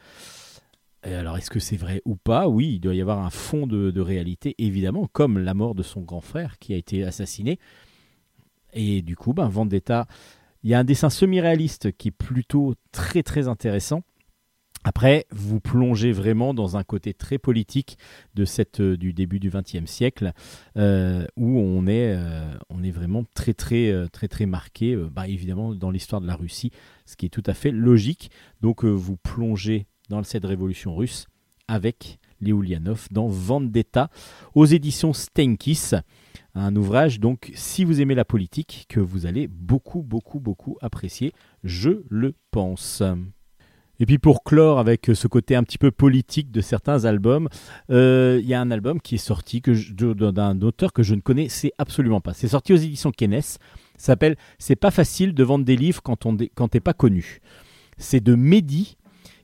alors, est-ce que c'est vrai ou pas? Oui, il doit y avoir un fond de, réalité, évidemment, comme la mort de son grand frère qui a été assassiné. Et du coup, ben, Vendetta, il y a un dessin semi-réaliste qui est plutôt très très intéressant. Après, vous plongez vraiment dans un côté très politique de cette, euh, du début du XXe siècle, euh, où on est, euh, on est vraiment très très très très marqué, bah, évidemment dans l'histoire de la Russie, ce qui est tout à fait logique. Donc vous plongez dans cette révolution russe avec les Ulyanov dans Vendetta aux éditions Stenkis. Un ouvrage, donc, si vous aimez la politique, que vous allez beaucoup, beaucoup, beaucoup apprécier, je le pense. Et puis pour clore avec ce côté un petit peu politique de certains albums, euh, il y a un album qui est sorti d'un auteur que je ne connaissais absolument pas. C'est sorti aux éditions Kenes. S'appelle C'est pas facile de vendre des livres quand on quand t'es pas connu. C'est de Mehdi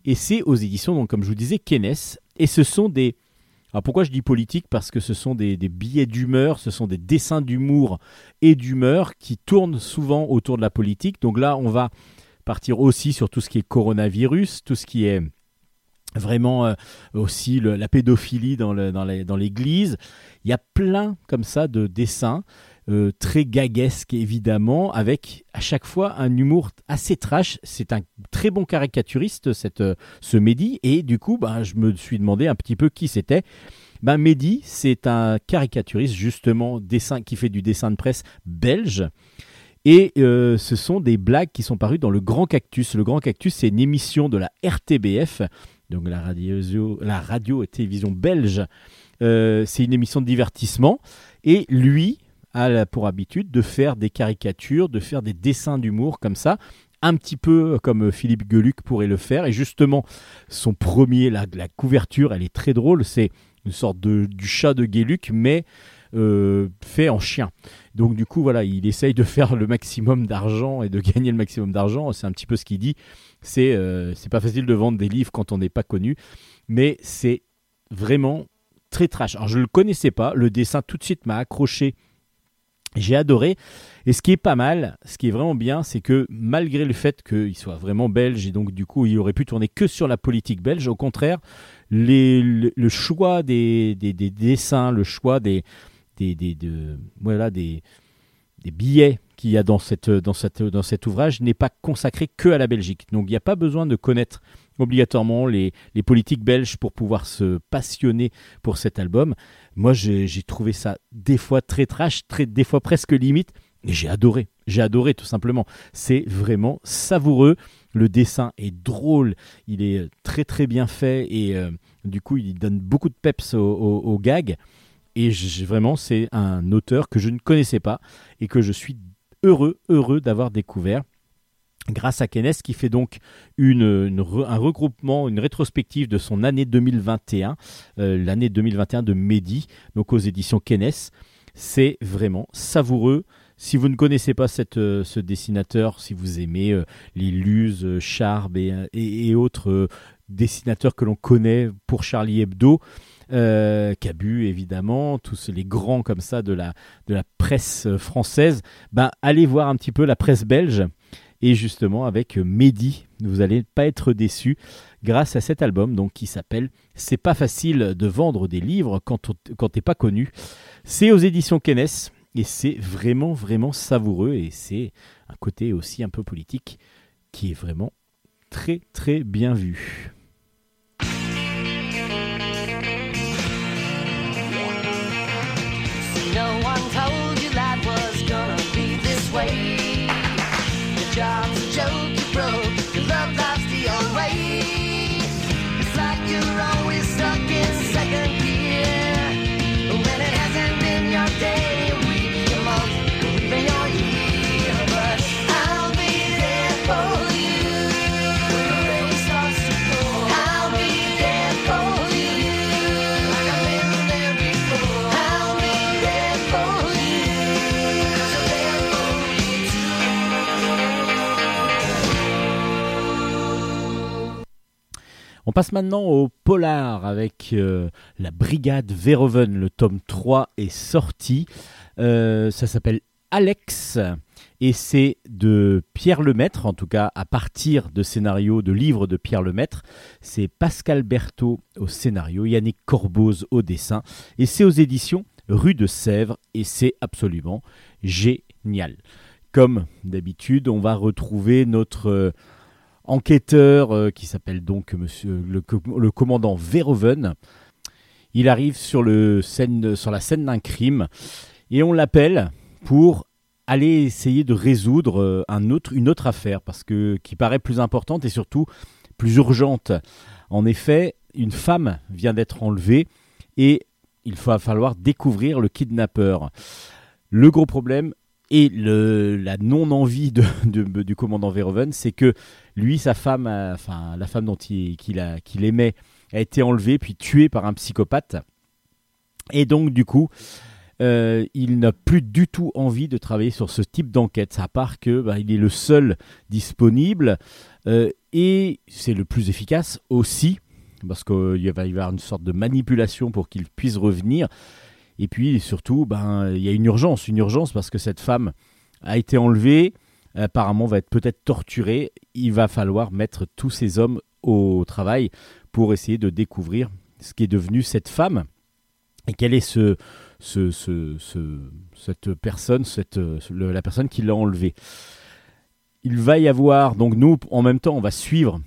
et c'est aux éditions donc comme je vous disais Kenes et ce sont des alors pourquoi je dis politique? Parce que ce sont des billets d'humeur, ce sont des dessins d'humour et d'humeur qui tournent souvent autour de la politique. Donc là, on va partir aussi sur tout ce qui est coronavirus, tout ce qui est vraiment euh, aussi la pédophilie dans, l'église. Il y a plein comme ça de dessins. Euh, très gaguesques évidemment, avec à chaque fois un humour assez trash. C'est un très bon caricaturiste, cette, euh, ce Mehdi, et du coup, ben, je me suis demandé un petit peu qui c'était. Ben, Mehdi, c'est un caricaturiste justement dessin, qui fait du dessin de presse belge. Et euh, ce sont des blagues qui sont parues dans le Grand Cactus. Le Grand Cactus, c'est une émission de la RTBF, donc la radio, et télévision belge. Euh, c'est une émission de divertissement. Et lui a pour habitude de faire des caricatures, de faire des dessins d'humour comme ça un petit peu comme Philippe Geluc pourrait le faire. Et justement, son premier, la, couverture, elle est très drôle. C'est une sorte de, du chat de Geluc, mais fait en chien. Donc du coup, voilà, il essaye de faire le maximum d'argent et de gagner le maximum d'argent. C'est un petit peu ce qu'il dit. C'est euh, c'est pas facile de vendre des livres quand on n'est pas connu, mais c'est vraiment très trash. Alors je le connaissais pas, le dessin tout de suite m'a accroché. J'ai adoré. Et ce qui est pas mal, ce qui est vraiment bien, c'est que malgré le fait qu'il soit vraiment belge et donc du coup il aurait pu tourner que sur la politique belge, au contraire, le, choix des, des, dessins, le choix des, des, de, voilà, des, billets qu'il y a dans, cette, dans, cette, dans cet ouvrage n'est pas consacré que à la Belgique. Donc il n'y a pas besoin de connaître obligatoirement les, politiques belges pour pouvoir se passionner pour cet album. Moi j'ai trouvé ça des fois très trash, très, des fois presque limite, et j'ai adoré. j'ai adoré tout simplement. C'est vraiment savoureux. Le dessin est drôle, il est très très bien fait et euh, du coup il donne beaucoup de peps au, gag. Et vraiment, c'est un auteur que je ne connaissais pas et que je suis heureux, heureux d'avoir découvert grâce à Kennes qui fait donc un regroupement, une rétrospective de son année 2021, euh, l'année 2021 de Mehdi, donc aux éditions Kennes. C'est vraiment savoureux, si vous ne connaissez pas euh, ce dessinateur, si vous aimez euh, les Luz, Charb et, autres dessinateurs que l'on connaît pour Charlie Hebdo, Cabu évidemment, tous les grands comme ça de la, de la presse française, ben, allez voir un petit peu la presse belge. Et justement avec Mehdi, vous n'allez pas être déçus grâce à cet album donc qui s'appelle C'est pas facile de vendre des livres quand, quand t'es pas connu. C'est aux éditions Kennes et c'est vraiment, vraiment savoureux. Et c'est un côté aussi un peu politique qui est vraiment très, très bien vu. No one told you that was gonna be this way. The job. On passe maintenant au polar avec euh, la brigade Verhoeven. Le tome 3 est sorti. Euh, ça s'appelle Alex et c'est de Pierre Lemaître, en tout cas à partir de scénarios de livres de Pierre Lemaître. C'est Pascal Berthaud au scénario, Yannick Corboz au dessin et c'est aux éditions Rue de Sèvres et c'est absolument génial. Comme d'habitude, on va retrouver notre euh, enquêteur euh, qui s'appelle donc monsieur le, commandant Verhoeven. Il arrive sur, le scène, sur la scène d'un crime et on l'appelle pour aller essayer de résoudre euh, un autre, une autre affaire parce que qui paraît plus importante et surtout plus urgente. En effet, une femme vient d'être enlevée et il va falloir découvrir le kidnappeur. Le gros problème, et la non-envie de, du commandant Verhoeven, c'est que lui, sa femme, enfin la femme dont il, qu'il, aimait, a été enlevée puis tuée par un psychopathe. Et donc du coup, euh, il n'a plus du tout envie de travailler sur ce type d'enquête, à part que bah, il est le seul disponible euh, et c'est le plus efficace aussi, parce qu'il va y avoir une sorte de manipulation pour qu'il puisse revenir. Et puis surtout, ben, il y a une urgence, une urgence parce que cette femme a été enlevée, apparemment va être peut-être torturée. Il va falloir mettre tous ces hommes au travail pour essayer de découvrir ce qui est devenu cette femme et quelle est ce, cette personne, cette, la personne qui l'a enlevée. Il va y avoir, donc nous, en même temps, on va suivre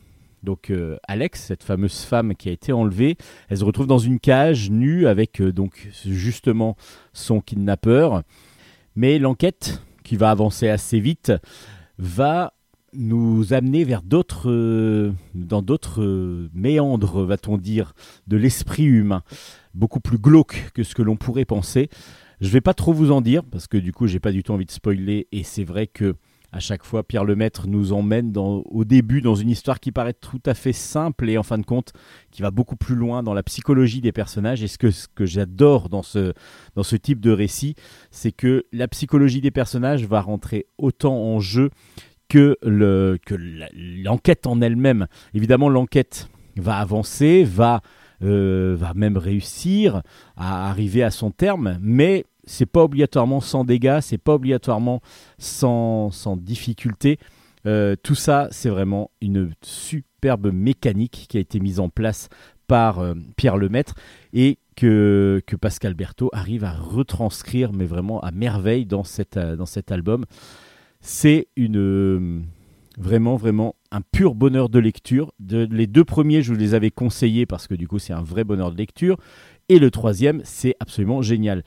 donc euh, Alex, cette fameuse femme qui a été enlevée, elle se retrouve dans une cage nue avec euh, donc justement son kidnappeur. Mais l'enquête, qui va avancer assez vite, va nous amener vers d'autres, euh, dans d'autres méandres, va-t-on dire, de l'esprit humain, beaucoup plus glauque que ce que l'on pourrait penser. Je ne vais pas trop vous en dire parce que du coup, j'ai pas du tout envie de spoiler et c'est vrai que à chaque fois, Pierre Lemaître nous emmène au début dans une histoire qui paraît tout à fait simple et en fin de compte qui va beaucoup plus loin dans la psychologie des personnages. Et ce que, j'adore dans ce, type de récit, c'est que la psychologie des personnages va rentrer autant en jeu que l'enquête en elle-même. Évidemment, l'enquête va avancer, va, euh, va même réussir à arriver à son terme, mais c'est pas obligatoirement sans dégâts, c'est pas obligatoirement sans, sans difficulté. Euh, tout ça, c'est vraiment une superbe mécanique qui a été mise en place par euh, Pierre Lemaître et que, que Pascal Berthaud arrive à retranscrire, mais vraiment à merveille dans, cette, euh, dans cet album. C'est une vraiment, vraiment un pur bonheur de lecture. De, les deux premiers, je vous les avais conseillés parce que du coup, c'est un vrai bonheur de lecture. Et le troisième, c'est absolument génial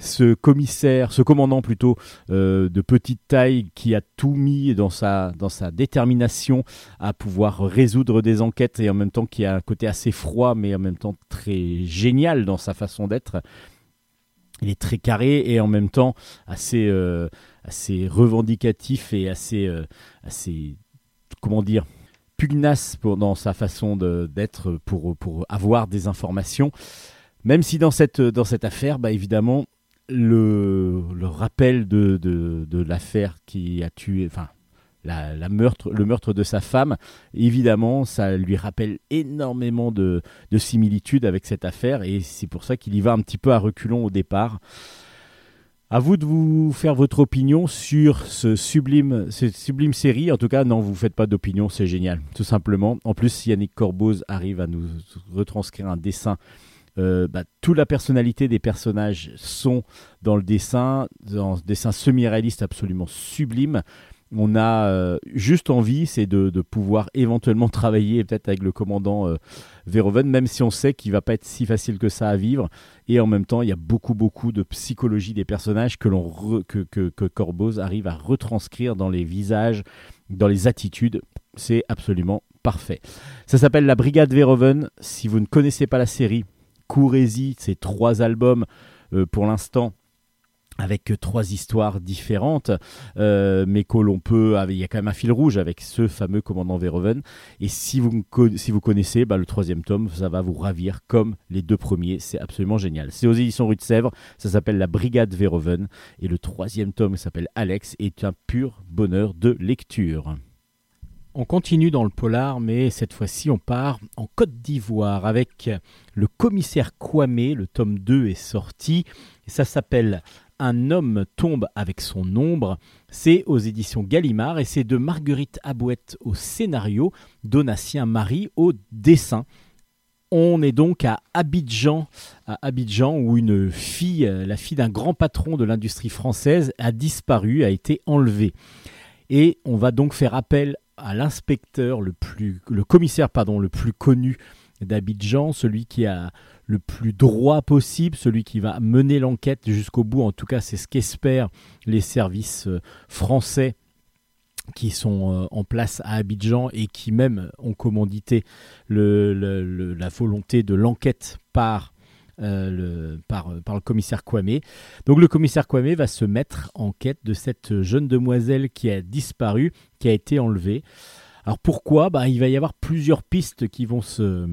ce commissaire, ce commandant plutôt euh, de petite taille qui a tout mis dans sa, dans sa détermination à pouvoir résoudre des enquêtes et en même temps qui a un côté assez froid mais en même temps très génial dans sa façon d'être. Il est très carré et en même temps assez, euh, assez revendicatif et assez, euh, assez comment dire pugnace dans sa façon d'être pour, pour avoir des informations. Même si dans cette, dans cette affaire, bah évidemment, le, rappel de, de, l'affaire qui a tué, enfin, la, la, le meurtre de sa femme, évidemment, ça lui rappelle énormément de, de similitudes avec cette affaire, et c'est pour ça qu'il y va un petit peu à reculons au départ. À vous de vous faire votre opinion sur ce sublime, cette sublime série. En tout cas, non, vous ne faites pas d'opinion, c'est génial, tout simplement. En plus, Yannick Corboz arrive à nous retranscrire un dessin euh, bah, toute la personnalité des personnages sont dans le dessin, dans ce dessin semi-réaliste absolument sublime. On a euh, juste envie, c'est de, pouvoir éventuellement travailler peut-être avec le commandant euh, Verhoeven, même si on sait qu'il va pas être si facile que ça à vivre. Et en même temps, il y a beaucoup, beaucoup de psychologie des personnages que, l'on que arrive à retranscrire dans les visages, dans les attitudes. C'est absolument parfait. Ça s'appelle La Brigade Verhoeven. Si vous ne connaissez pas la série, courez-y, ces trois albums euh, pour l'instant avec trois histoires différentes, euh, mais que l'on peut, il y a quand même un fil rouge avec ce fameux commandant Verhoeven. Et si vous, si vous connaissez, bah, le troisième tome, ça va vous ravir comme les deux premiers. C'est absolument génial. C'est aux éditions Rue de Sèvres, ça s'appelle La Brigade Verhoeven. Et le troisième tome s'appelle Alex, est un pur bonheur de lecture. On continue dans le polar, mais cette fois-ci on part en Côte d'Ivoire avec le commissaire Kwame. Le tome 2 est sorti. Ça s'appelle Un homme tombe avec son ombre. C'est aux éditions Gallimard et c'est de Marguerite Abouette au scénario, Donatien Marie au dessin. On est donc à Abidjan, à Abidjan où une fille, la fille d'un grand patron de l'industrie française, a disparu, a été enlevée. Et on va donc faire appel à l'inspecteur le plus, le commissaire pardon, le plus connu d'Abidjan, celui qui a le plus droit possible, celui qui va mener l'enquête jusqu'au bout. En tout cas, c'est ce qu'espèrent les services euh, français qui sont euh, en place à Abidjan et qui même ont commandité la volonté de l'enquête par euh, le, par, le commissaire Kwame. Donc le commissaire Kwame va se mettre en quête de cette jeune demoiselle qui a disparu, qui a été enlevée. Alors pourquoi? Bah, Il va y avoir plusieurs pistes qui vont se,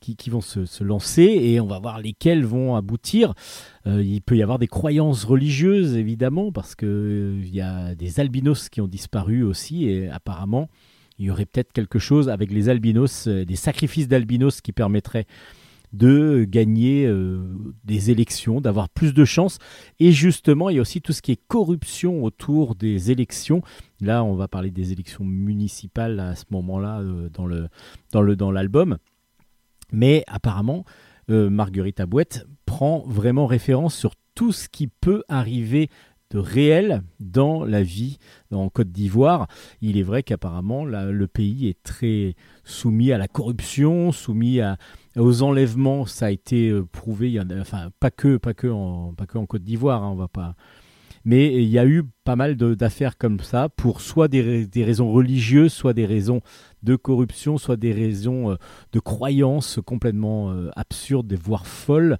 qui, vont se, lancer et on va voir lesquelles vont aboutir. Euh, il peut y avoir des croyances religieuses évidemment parce qu'il euh, y a des albinos qui ont disparu aussi et apparemment il y aurait peut-être quelque chose avec les albinos, des sacrifices d'albinos qui permettraient de gagner euh, des élections, d'avoir plus de chances. Et justement, il y a aussi tout ce qui est corruption autour des élections. Là, on va parler des élections municipales à ce moment-là euh, dans le dans le dans l'album. Mais apparemment, euh, Marguerite Abouette prend vraiment référence sur tout ce qui peut arriver de réel dans la vie en Côte d'Ivoire. Il est vrai qu'apparemment le pays est très soumis à la corruption, soumis à, aux enlèvements, ça a été euh, prouvé. Il y en a, enfin, pas que, pas que en, Côte d'Ivoire, hein, on va pas. Mais il y a eu pas mal d'affaires comme ça pour soit des, raisons religieuses, soit des raisons de corruption, soit des raisons euh, de croyances complètement euh, absurdes, voire folles.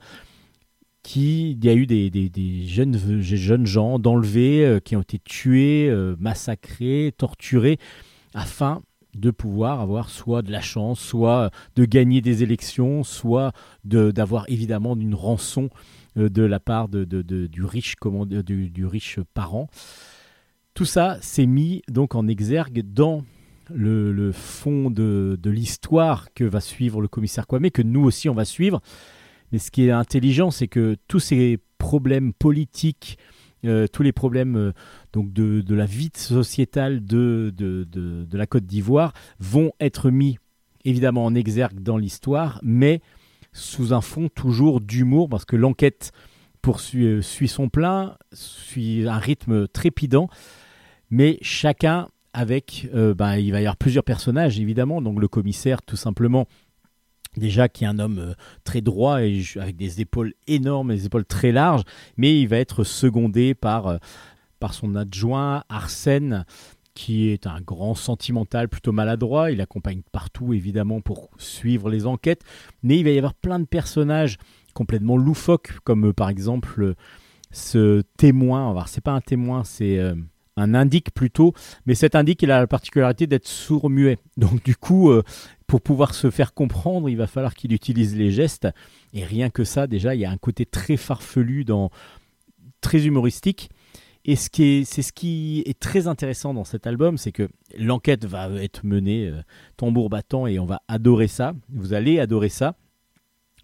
Qui, il y a eu des, des, des jeunes, jeunes gens d'enlevés qui ont été tués, massacrés, torturés, afin de pouvoir avoir soit de la chance, soit de gagner des élections, soit d'avoir évidemment une rançon euh, de la part de, du, riche du, du, riche parent. Tout ça s'est mis donc en exergue dans le, fond de, l'histoire que va suivre le commissaire Kwame, que nous aussi on va suivre. Mais ce qui est intelligent, c'est que tous ces problèmes politiques, euh, tous les problèmes euh, donc de, la vie sociétale de, la Côte d'Ivoire vont être mis évidemment en exergue dans l'histoire, mais sous un fond toujours d'humour, parce que l'enquête euh, suit son plein, suit un rythme trépidant, mais chacun avec, ben, il va y avoir plusieurs personnages évidemment, donc le commissaire tout simplement déjà qui est un homme euh, très droit et avec des épaules énormes, des épaules très larges, mais il va être secondé par, euh, par son adjoint Arsène, qui est un grand sentimental plutôt maladroit. Il accompagne partout évidemment pour suivre les enquêtes, mais il va y avoir plein de personnages complètement loufoques, comme euh, par exemple ce témoin. Alors c'est pas un témoin, c'est un indique plutôt, mais cet indique il a la particularité d'être sourd-muet. Donc du coup, pour pouvoir se faire comprendre, il va falloir qu'il utilise les gestes. Et rien que ça, déjà, il y a un côté très farfelu, dans, très humoristique. Et ce qui est, c'est ce qui est très intéressant dans cet album, c'est que l'enquête va être menée euh, tambour battant et on va adorer ça. Vous allez adorer ça.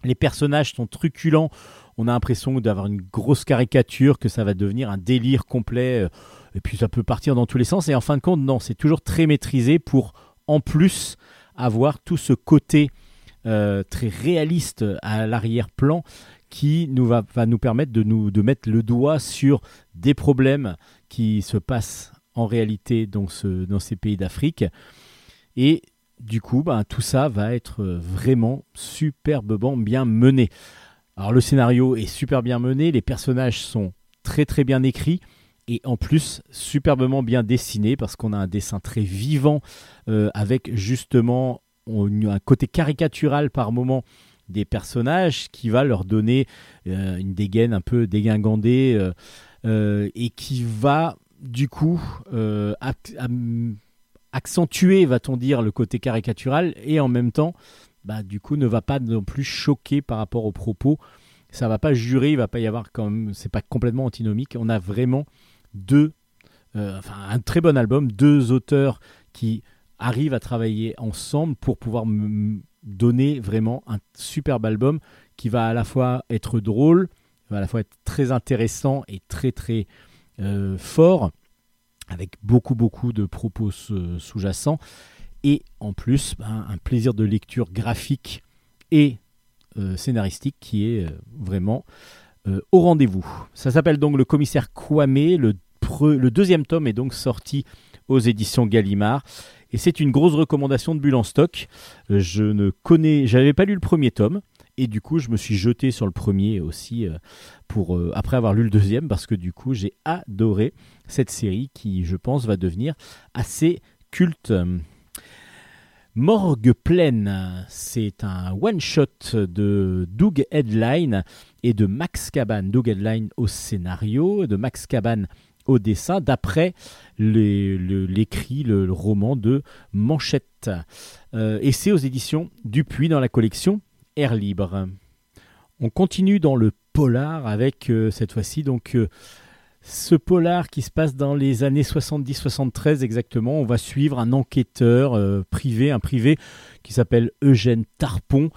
Les personnages sont truculents. On a l'impression d'avoir une grosse caricature, que ça va devenir un délire complet. Euh, et puis ça peut partir dans tous les sens. Et en fin de compte, non, c'est toujours très maîtrisé pour, en plus, avoir tout ce côté euh, très réaliste à l'arrière-plan qui nous va, va, nous permettre de, nous, de mettre le doigt sur des problèmes qui se passent en réalité dans, ce, dans ces pays d'Afrique. Et du coup, ben, tout ça va être vraiment superbement bien mené. Alors le scénario est super bien mené, les personnages sont très très bien écrits et en plus superbement bien dessiné parce qu'on a un dessin très vivant euh, avec justement un côté caricatural par moment des personnages qui va leur donner euh, une dégaine un peu dégingandée euh, et qui va du coup accentuer, va-t-on dire, le côté caricatural et en même temps, bah, du coup, ne va pas non plus choquer par rapport aux propos. Ça va pas jurer, il va pas y avoir comme c'est pas complètement antinomique. On a vraiment deux, euh, enfin un très bon album, deux auteurs qui arrivent à travailler ensemble pour pouvoir me donner vraiment un superbe album qui va à la fois être drôle, va à la fois être très intéressant et très très euh, fort, avec beaucoup beaucoup de propos sous-jacents, et en plus ben, un plaisir de lecture graphique et euh, scénaristique qui est vraiment au rendez-vous. Ça s'appelle donc Le commissaire Kwame, le le deuxième tome est donc sorti aux éditions Gallimard. Et c'est une grosse recommandation de Bulle en stock. Euh, je ne connais, j'avais pas lu le premier tome. Et du coup, je me suis jeté sur le premier aussi euh, pour euh, après avoir lu le deuxième parce que du coup, j'ai adoré cette série qui, je pense, va devenir assez culte. Morgue pleine, c'est un one-shot de Doug Headline et de Max Caban. Doug Headline au scénario, de Max Caban au dessin, d'après l'écrit, le, roman de Manchette. Euh, et c'est aux éditions Dupuis dans la collection Air Libre. On continue dans le polar avec euh, cette fois-ci donc euh, ce polar qui se passe dans les années 70-73 exactement. On va suivre un enquêteur privé, un privé qui s'appelle Eugène Tarpon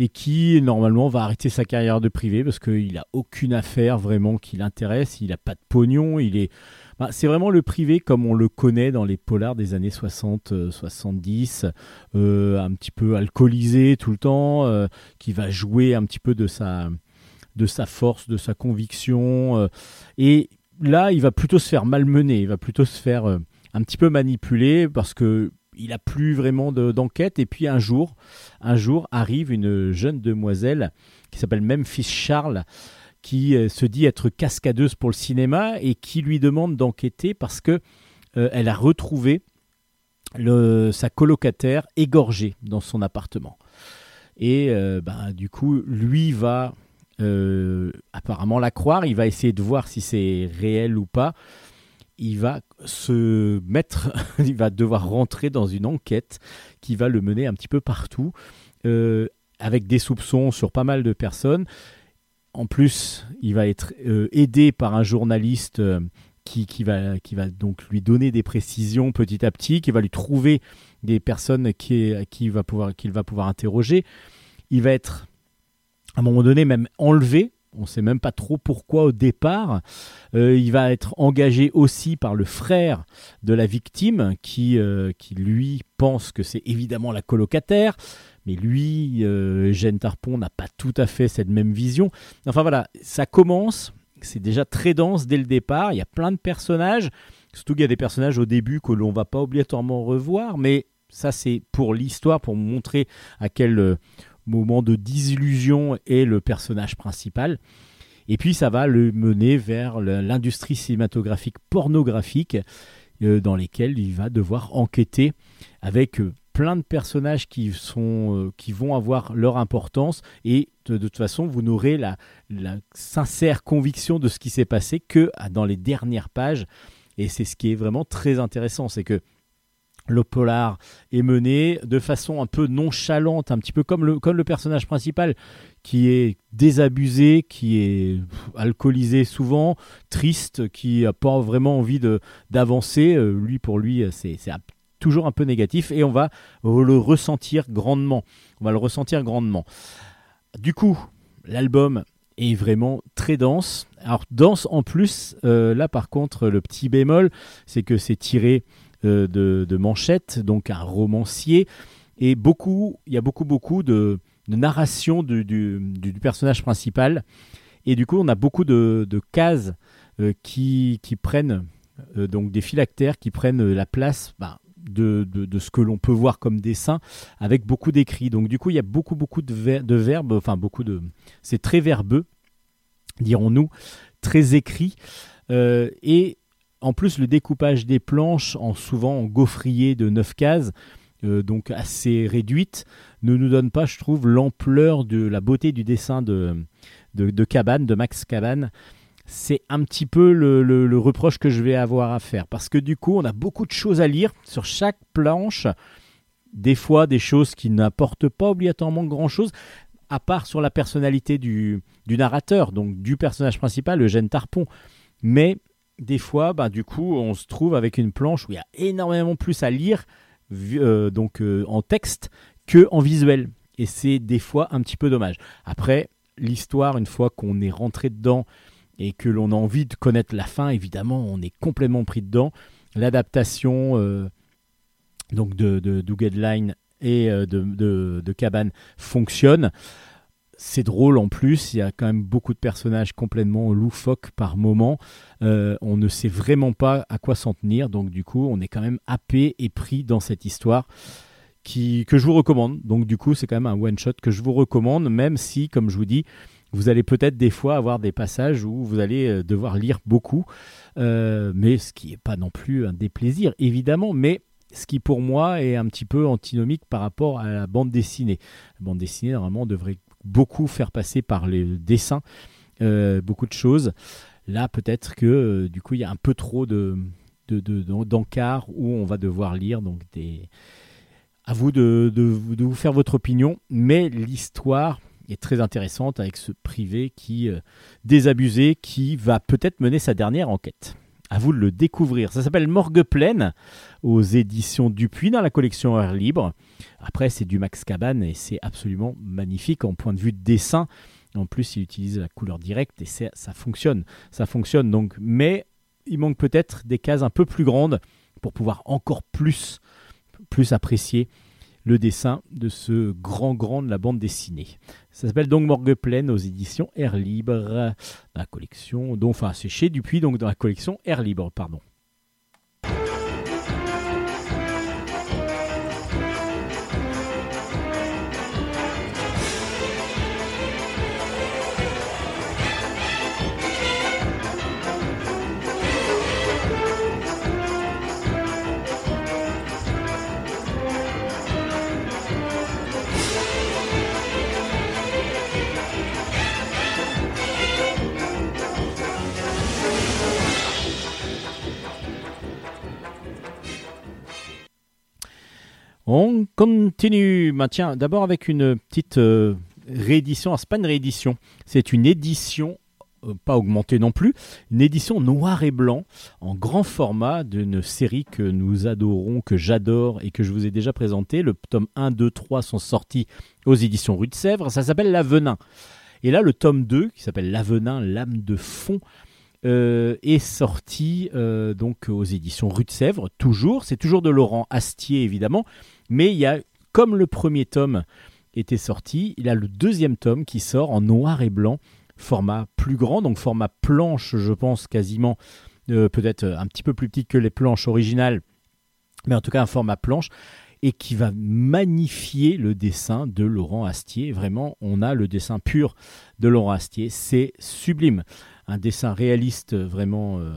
et qui normalement va arrêter sa carrière de privé parce qu'il n'a aucune affaire vraiment qui l'intéresse, il n'a pas de pognon, il est... Bah, c'est vraiment le privé comme on le connaît dans les polars des années 60, 70, euh, euh, un petit peu alcoolisé tout le temps, euh, qui va jouer un petit peu de sa, de sa force, de sa conviction. et là, il va plutôt se faire malmener, il va plutôt se faire un petit peu manipuler parce que il a plus vraiment d'enquête. et puis un jour, un jour arrive une jeune demoiselle qui s'appelle Memphis Charles, qui euh, se dit être cascadeuse pour le cinéma et qui lui demande d'enquêter parce que euh, elle a retrouvé sa colocataire égorgée dans son appartement. Et euh, bah, du coup, lui va apparemment la croire, il va essayer de voir si c'est réel ou pas il va se mettre, il devoir rentrer dans une enquête qui va le mener un petit peu partout, euh, avec des soupçons sur pas mal de personnes. En plus, il va être euh, aidé par un journaliste euh, qui, va, donc lui donner des précisions petit à petit, qui va lui trouver des personnes qui va pouvoir, qu'il va pouvoir interroger. Il va être à un moment donné même enlevé on ne sait même pas trop pourquoi au départ. Euh, il va être engagé aussi par le frère de la victime qui, euh, qui lui pense que c'est évidemment la colocataire. Mais lui, euh, Tarpon, n'a pas tout à fait cette même vision. Enfin voilà, ça commence, c'est déjà très dense dès le départ. Il y a plein de personnages, surtout qu'il y a des personnages au début que l'on va pas obligatoirement revoir, mais ça c'est pour l'histoire, pour montrer à quel moment de désillusion est le personnage principal. Et puis ça va le mener vers l'industrie cinématographique pornographique euh, dans lesquelles il va devoir enquêter avec euh, plein de personnages qui, sont, euh, qui vont avoir leur importance et de, toute façon vous n'aurez la, la, sincère conviction de ce qui s'est passé que dans les dernières pages et c'est ce qui est vraiment très intéressant c'est que le polar est mené de façon un peu nonchalante, un petit peu comme le, personnage principal qui est désabusé, qui est alcoolisé souvent, triste, qui n'a pas vraiment envie d'avancer. Euh, lui, pour lui, c'est toujours un peu négatif et on va le ressentir grandement. On va le ressentir grandement. Du coup, l'album est vraiment très dense. Alors dense en plus, euh, là par contre, le petit bémol, c'est que c'est tiré euh, de, Manchette, donc un romancier. Et beaucoup, il y a beaucoup, beaucoup de, narration du, personnage principal. Et du coup, on a beaucoup de, cases euh, qui, prennent, euh, donc des phylactères qui prennent la place bah, de, ce que l'on peut voir comme dessin, avec beaucoup d'écrits. Donc du coup, il y a beaucoup, beaucoup de, de verbes, enfin beaucoup de... C'est très verbeux, dirons-nous, très écrit. et en plus, le découpage des planches, en souvent en gaufrier de 9 cases, euh, donc assez réduite, ne nous donne pas, je trouve, l'ampleur de la beauté du dessin de, de, Cabane, de Max Cabane. C'est un petit peu le, reproche que je vais avoir à faire. Parce que du coup, on a beaucoup de choses à lire sur chaque planche. Des fois, des choses qui n'apportent pas obligatoirement grand-chose, à part sur la personnalité du, du narrateur, donc du personnage principal, Eugène Tarpon. Mais des fois, bah, du coup, on se trouve avec une planche où il y a énormément plus à lire euh, donc euh, en texte que en visuel. Et c'est des fois un petit peu dommage. Après, l'histoire, une fois qu'on est rentré dedans et que l'on a envie de connaître la fin, évidemment, on est complètement pris dedans. L'adaptation euh, de, de, et de, de, de Cabane fonctionne c'est drôle en plus, il y a quand même beaucoup de personnages complètement loufoques par moment. Euh, on ne sait vraiment pas à quoi s'en tenir, donc du coup on est quand même happé et pris dans cette histoire qui, que je vous recommande. Donc du coup c'est quand même un one-shot que je vous recommande, même si, comme je vous dis, vous allez peut-être des fois avoir des passages où vous allez euh, devoir lire beaucoup, euh, mais ce qui n'est pas non plus un déplaisir, évidemment, mais ce qui pour moi est un petit peu antinomique par rapport à la bande dessinée. La bande dessinée, normalement, devrait beaucoup faire passer par les dessins, euh, beaucoup de choses. Là, peut-être que euh, du coup, il y a un peu trop de, d'encart où on va devoir lire. Donc, des... à vous de, vous faire votre opinion. Mais l'histoire est très intéressante avec ce privé qui, euh, désabusé, qui va peut-être mener sa dernière enquête. À vous de le découvrir. Ça s'appelle Morgue pleine aux éditions Dupuis dans la collection Air Libre. Après, c'est du Max Cabane et c'est absolument magnifique en point de vue de dessin. En plus, il utilise la couleur directe et ça fonctionne. Ça fonctionne donc, mais il manque peut-être des cases un peu plus grandes pour pouvoir encore plus, plus apprécier le dessin de ce grand grand de la bande dessinée. Ça s'appelle donc Morgue Pleine aux éditions Air Libre, dans la collection, donc, enfin c'est chez Dupuis, donc dans la collection Air Libre, pardon. On continue. Bah, tiens, d'abord avec une petite euh, réédition. c'est pas une réédition, c'est une édition euh, pas augmentée non plus, une édition noir et blanc en grand format d'une série que nous adorons, que j'adore et que je vous ai déjà présenté. Le tome 1, 2, 3 sont sortis aux éditions Rue de Sèvres. Ça s'appelle L'Avenin. Et là, le tome 2, qui s'appelle L'Avenin, l'âme de fond, euh, est sorti donc aux éditions Rue de Sèvres, toujours. C'est toujours de Laurent Astier, évidemment. Mais il y a, comme le premier tome était sorti, il y a le deuxième tome qui sort en noir et blanc, format plus grand, donc format planche, je pense quasiment, euh, peut-être un petit peu plus petit que les planches originales, mais en tout cas un format planche. et qui va magnifier le dessin de Laurent Astier. Vraiment, on a le dessin pur de Laurent Astier, c'est sublime. Un dessin réaliste vraiment euh,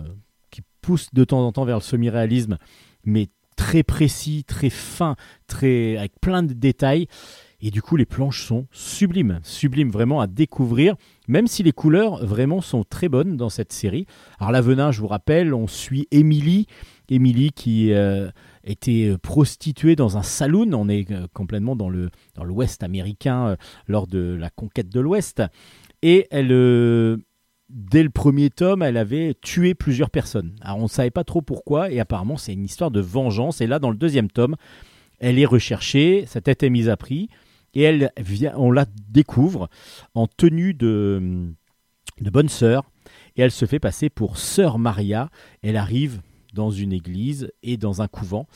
qui pousse de temps en temps vers le semi-réalisme, mais très précis, très fin, très avec plein de détails. Et du coup, les planches sont sublimes, sublimes vraiment à découvrir, même si les couleurs vraiment sont très bonnes dans cette série. Alors, la Venin, je vous rappelle, on suit Émilie, Émilie qui euh, était prostituée dans un saloon. On est euh, complètement dans le dans l'Ouest américain euh, lors de la conquête de l'Ouest. Et elle, dès le premier tome, elle avait tué plusieurs personnes. Alors, on ne savait pas trop pourquoi, et apparemment, c'est une histoire de vengeance. Et là, dans le deuxième tome, elle est recherchée, sa tête est mise à prix et elle vient, on la découvre en tenue de, de bonne sœur et elle se fait passer pour sœur Maria. Elle arrive dans une église et dans un couvent.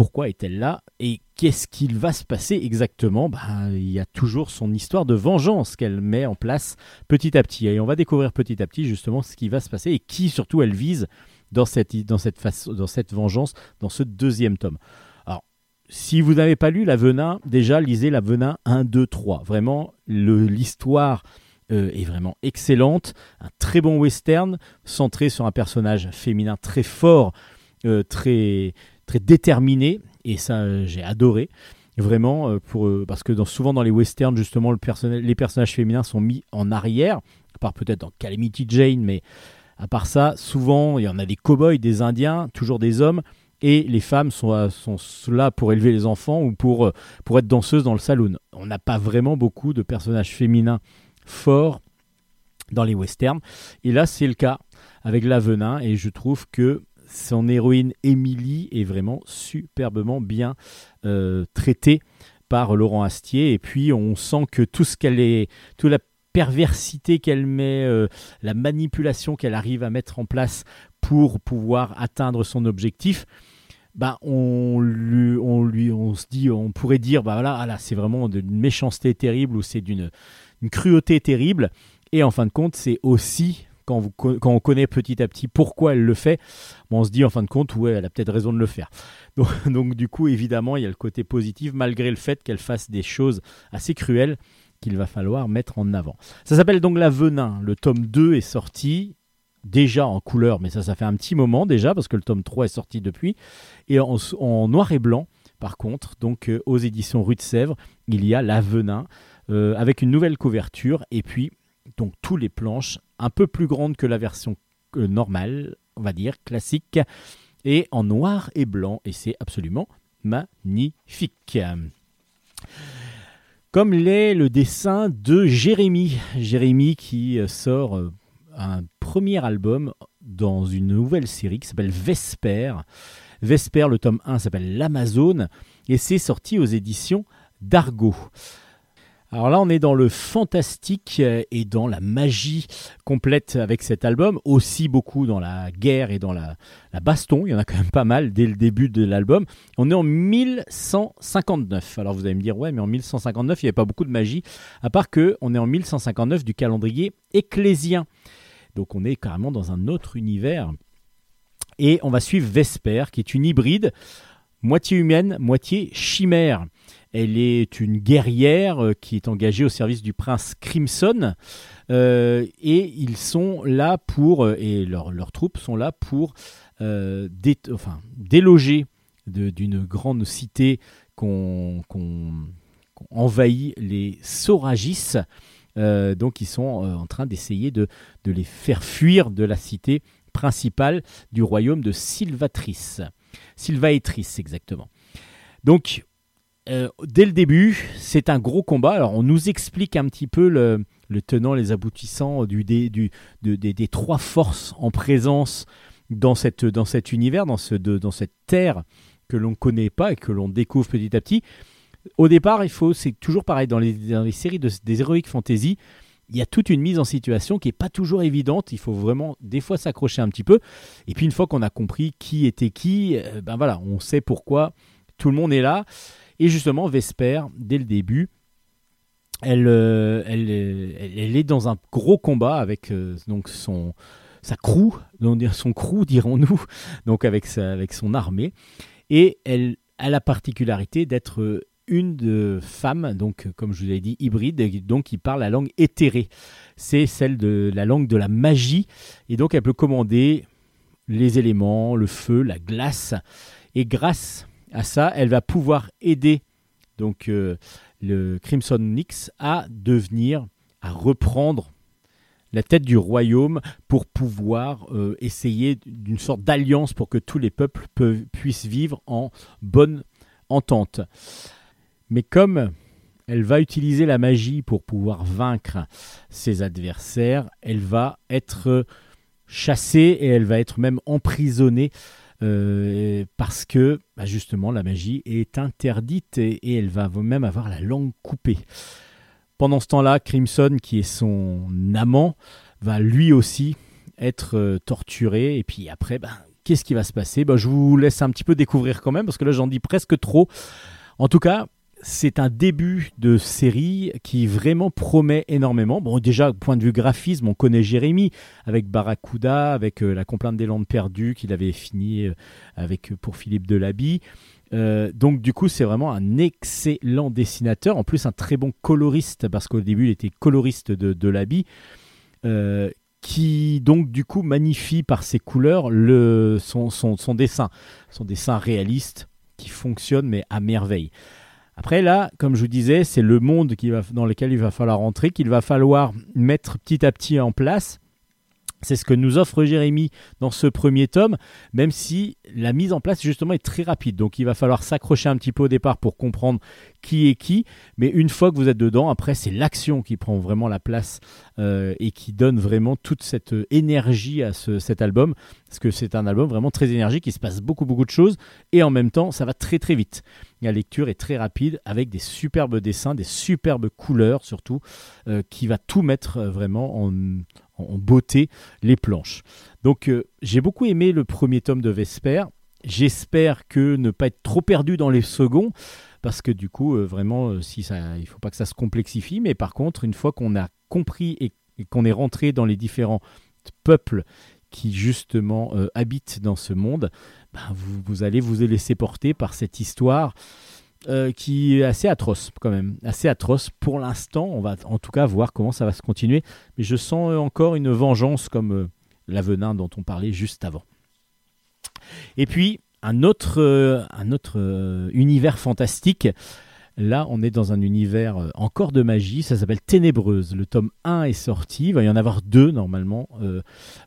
Pourquoi est-elle là et qu'est-ce qu'il va se passer exactement? Ben, Il y a toujours son histoire de vengeance qu'elle met en place petit à petit. Et on va découvrir petit à petit justement ce qui va se passer et qui surtout elle vise dans cette, dans cette, dans cette vengeance, dans ce deuxième tome. Si vous n'avez pas lu La Venin, déjà lisez La Venin 1, 2, 3. Vraiment, l'histoire euh, est vraiment excellente. Un très bon western centré sur un personnage féminin très fort, euh, très, très déterminé. Et ça, j'ai adoré. Vraiment, euh, pour, parce que dans, souvent dans les westerns, justement, le les personnages féminins sont mis en arrière, à part peut-être dans Calamity Jane, mais à part ça, souvent, il y en a des cow-boys, des indiens, toujours des hommes et les femmes sont, euh, sont, là pour élever les enfants ou pour, euh, pour être danseuses dans le saloon. On n'a pas vraiment beaucoup de personnages féminins forts dans les westerns. Et là, c'est le cas avec Lavenin, et je trouve que son héroïne Émilie est vraiment superbement bien euh, traitée par Laurent Astier. Et puis, on sent que tout ce qu'elle est, toute la perversité qu'elle met, la manipulation qu'elle arrive à mettre en place pour pouvoir atteindre son objectif, bah, on, lui, on, dit, on pourrait dire, bah voilà, ah c'est vraiment d'une méchanceté terrible ou c'est d'une cruauté terrible. Et en fin de compte, c'est aussi quand, on connaît petit à petit pourquoi elle le fait, on se dit en fin de compte, ouais, elle a peut-être raison de le faire. Donc, donc, du coup, évidemment, il y a le côté positif, malgré le fait qu'elle fasse des choses assez cruelles qu'il va falloir mettre en avant. Ça s'appelle donc La Venin. Le tome 2 est sorti déjà en couleur, mais ça, ça fait un petit moment déjà, parce que le tome 3 est sorti depuis, et en, noir et blanc, par contre, donc euh, aux éditions Rue de Sèvres, il y a La Venin, euh, avec une nouvelle couverture, et puis donc tous les planches, un peu plus grandes que la version euh, normale, on va dire, classique, et en noir et blanc, et c'est absolument magnifique. Comme l'est le dessin de Jérémy, Jérémy qui sort un premier album dans une nouvelle série qui s'appelle Vesper. Vesper, le tome 1 s'appelle L'Amazone et c'est sorti aux éditions d'Argo. Alors là, on est dans le fantastique et dans la magie complète avec cet album, aussi beaucoup dans la guerre et dans la, baston, il y en a quand même pas mal dès le début de l'album. On est en 1159. Alors vous allez me dire, ouais, mais en 1159, il n'y avait pas beaucoup de magie, à part que on est en 1159 du calendrier ecclésien. Donc on est carrément dans un autre univers. Et on va suivre Vesper, qui est une hybride, moitié humaine, moitié chimère. Elle est une guerrière euh, qui est engagée au service du prince Crimson. Euh, et ils sont là pour, euh, et leurs troupes sont là pour déloger d'une grande cité qu'on envahit les Soragis. Euh, donc ils sont en train d'essayer de, les faire fuir de la cité principale du royaume de Sylvatrice. Sylvaétrice exactement. Donc euh, dès le début, c'est un gros combat. Alors on nous explique un petit peu le, tenant, les aboutissants du, des, des, trois forces en présence dans, cette, dans cet univers, dans, ce, dans cette terre que l'on ne connaît pas et que l'on découvre petit à petit. Au départ, il faut, c'est toujours pareil dans les, séries de, des Heroic Fantasy, il y a toute une mise en situation qui n'est pas toujours évidente. Il faut vraiment des fois s'accrocher un petit peu. Et puis une fois qu'on a compris qui était qui, euh, ben voilà, on sait pourquoi tout le monde est là. Et justement, Vesper, dès le début, elle, euh, elle, est dans un gros combat avec euh, donc son sa crew, son crew dirons-nous, donc avec son armée. Et elle a la particularité d'être une de femme, donc comme je vous l'ai dit, hybride, donc qui parle la langue éthérée. C'est celle de la langue de la magie, et donc elle peut commander les éléments, le feu, la glace, et grâce à ça, elle va pouvoir aider donc euh, le Crimson Nix à devenir, à reprendre la tête du royaume pour pouvoir euh, essayer d'une sorte d'alliance pour que tous les peuples puissent vivre en bonne entente. Mais comme elle va utiliser la magie pour pouvoir vaincre ses adversaires, elle va être chassée et elle va être même emprisonnée euh, parce que bah, justement la magie est interdite et, elle va même avoir la langue coupée. Pendant ce temps-là, Crimson, qui est son amant, va lui aussi être euh, torturé et puis après, bah, qu'est-ce qui va se passer? Bah, Je vous laisse un petit peu découvrir quand même parce que là j'en dis presque trop. En tout cas, c'est un début de série qui vraiment promet énormément. Bon, déjà, point de vue graphisme, on connaît Jérémy avec Barracuda, avec euh, La complainte des Landes perdues qu'il avait fini euh, avec euh, pour Philippe Delaby. donc du coup, c'est vraiment un excellent dessinateur, en plus un très bon coloriste, parce qu'au début, il était coloriste de Delaby. qui donc du coup magnifie par ses couleurs le, son, son dessin, son dessin réaliste qui fonctionne mais à merveille. Après là, comme je vous disais, c'est le monde dans lequel il va falloir rentrer, qu'il va falloir mettre petit à petit en place. C'est ce que nous offre Jérémy dans ce premier tome, même si la mise en place justement est très rapide. Donc il va falloir s'accrocher un petit peu au départ pour comprendre qui est qui. Mais une fois que vous êtes dedans, après c'est l'action qui prend vraiment la place euh, et qui donne vraiment toute cette énergie à cet album. Parce que c'est un album vraiment très énergique, il se passe beaucoup beaucoup de choses et en même temps ça va très très vite. La lecture est très rapide avec des superbes dessins, des superbes couleurs surtout, euh, qui va tout mettre euh, vraiment en, beauté les planches. Donc euh, j'ai beaucoup aimé le premier tome de Vesper. J'espère que ne pas être trop perdu dans les seconds, parce que du coup, vraiment, il ne faut pas que ça se complexifie. Mais par contre, une fois qu'on a compris et, qu'on est rentré dans les différents peuples qui justement habitent dans ce monde, ben, vous, allez vous laisser porter par cette histoire euh, qui est assez atroce quand même, assez atroce. Pour l'instant, on va en tout cas voir comment ça va se continuer. Mais je sens encore une vengeance comme euh, l'avenin dont on parlait juste avant. Et puis un autre, euh, un autre univers fantastique Là, on est dans un univers euh, encore de magie, ça s'appelle Ténébreuse. Le tome 1 est sorti, il va y en avoir deux normalement euh,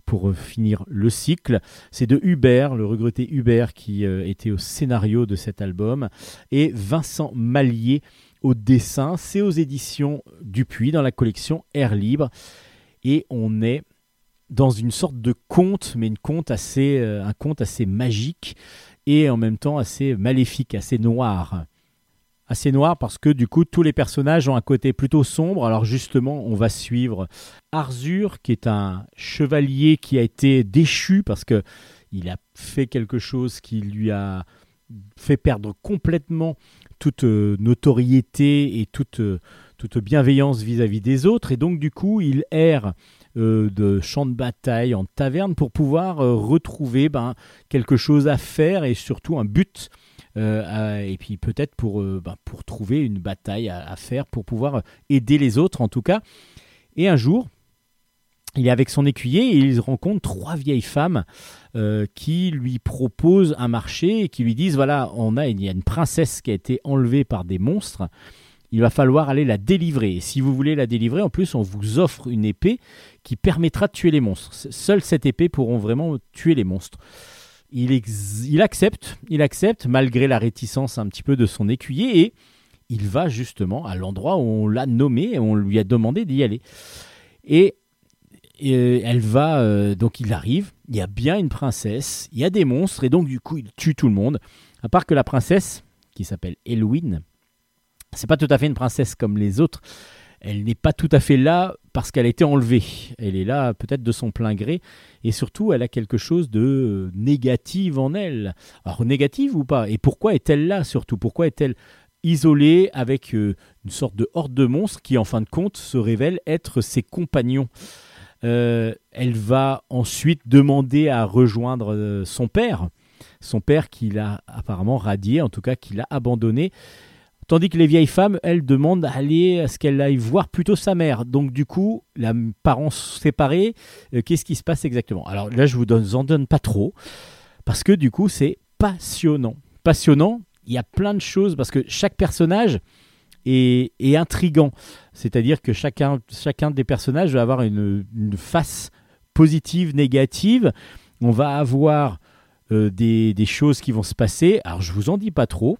pour euh, finir le cycle. C'est de Hubert, le regretté Hubert qui était au scénario de cet album, et Vincent Mallier au dessin. C'est aux éditions Dupuis dans la collection Air Libre. Et on est dans une sorte de conte, mais un conte assez magique et en même temps assez maléfique, assez noir assez noir parce que du coup tous les personnages ont un côté plutôt sombre. Alors justement, on va suivre Arzur qui est un chevalier qui a été déchu parce que il a fait quelque chose qui lui a fait perdre complètement toute euh, notoriété et toute, euh, toute bienveillance vis-à-vis des autres. Et donc du coup, il erre euh, de champ de bataille en taverne pour pouvoir retrouver ben, quelque chose à faire et surtout un but euh, et puis peut-être pour, euh, bah, pour trouver une bataille à, faire, pour pouvoir aider les autres en tout cas. Et un jour, il est avec son écuyer et il rencontre trois vieilles femmes euh, qui lui proposent un marché et qui lui disent voilà, on a, il y a une princesse qui a été enlevée par des monstres. Il va falloir aller la délivrer. Et si vous voulez la délivrer, en plus, on vous offre une épée qui permettra de tuer les monstres. Seule cette épée pourront vraiment tuer les monstres il, accepte, il accepte malgré la réticence un petit peu de son écuyer et il va justement à l'endroit où on l'a nommé et on lui a demandé d'y aller. Et, elle va, euh, donc il arrive, il y a bien une princesse, il y a des monstres et donc du coup il tue tout le monde. À part que la princesse, qui s'appelle Eloine, c'est pas tout à fait une princesse comme les autres. Elle n'est pas tout à fait là parce qu'elle a été enlevée. Elle est là peut-être de son plein gré et surtout elle a quelque chose de négatif en elle. Alors négative ou pas? Et pourquoi est-elle là surtout? Pourquoi est-elle isolée avec euh, une sorte de horde de monstres qui en fin de compte se révèlent être ses compagnons? Euh, Elle va ensuite demander à rejoindre euh, son père. son père qui l'a apparemment radié, en tout cas qui l'a abandonné. Tandis que les vieilles femmes, elles demandent à aller à ce qu'elle aille voir plutôt sa mère. Donc du coup, la parents séparés, euh, qu'est-ce qui se passe exactement? Alors là, je vous donne, en donne pas trop, parce que du coup, c'est passionnant. Passionnant, il y a plein de choses, parce que chaque personnage est, est intrigant. C'est-à-dire que chacun, chacun des personnages va avoir une, une face positive, négative. On va avoir euh, des, choses qui vont se passer. Alors je vous en dis pas trop.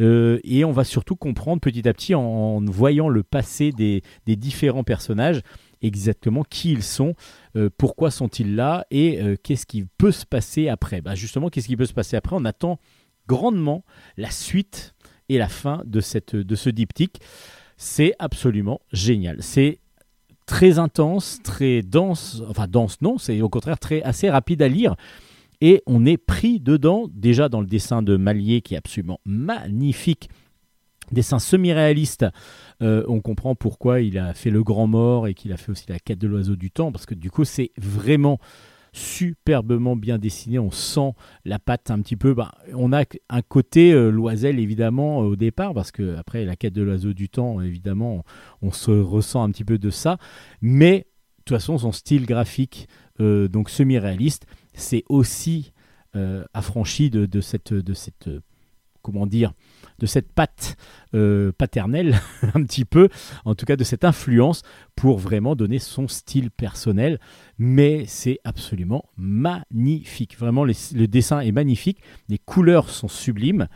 Euh, et on va surtout comprendre petit à petit en, voyant le passé des, différents personnages exactement qui ils sont, euh, pourquoi sont-ils là et qu'est-ce qui peut se passer après. Bah justement, qu'est-ce qui peut se passer après? On attend grandement la suite et la fin de, cette, de ce diptyque. C'est absolument génial. C'est très intense, très dense, enfin dense non, c'est au contraire très assez rapide à lire et on est pris dedans, déjà dans le dessin de Malier qui est absolument magnifique, dessin semi-réaliste. Euh, on comprend pourquoi il a fait Le Grand Mort et qu'il a fait aussi La quête de l'oiseau du temps, parce que du coup c'est vraiment superbement bien dessiné, on sent la patte un petit peu. Bah, on a un côté euh, Loisel évidemment au départ, parce que après la quête de l'oiseau du temps, évidemment, on, se ressent un petit peu de ça, mais de toute façon son style graphique, euh, donc semi-réaliste, c'est aussi euh, affranchi de, cette, de cette comment dire, de cette patte euh, paternelle, un petit peu, en tout cas de cette influence, pour vraiment donner son style personnel. Mais c'est absolument magnifique. Vraiment, le dessin est magnifique, les couleurs sont sublimes,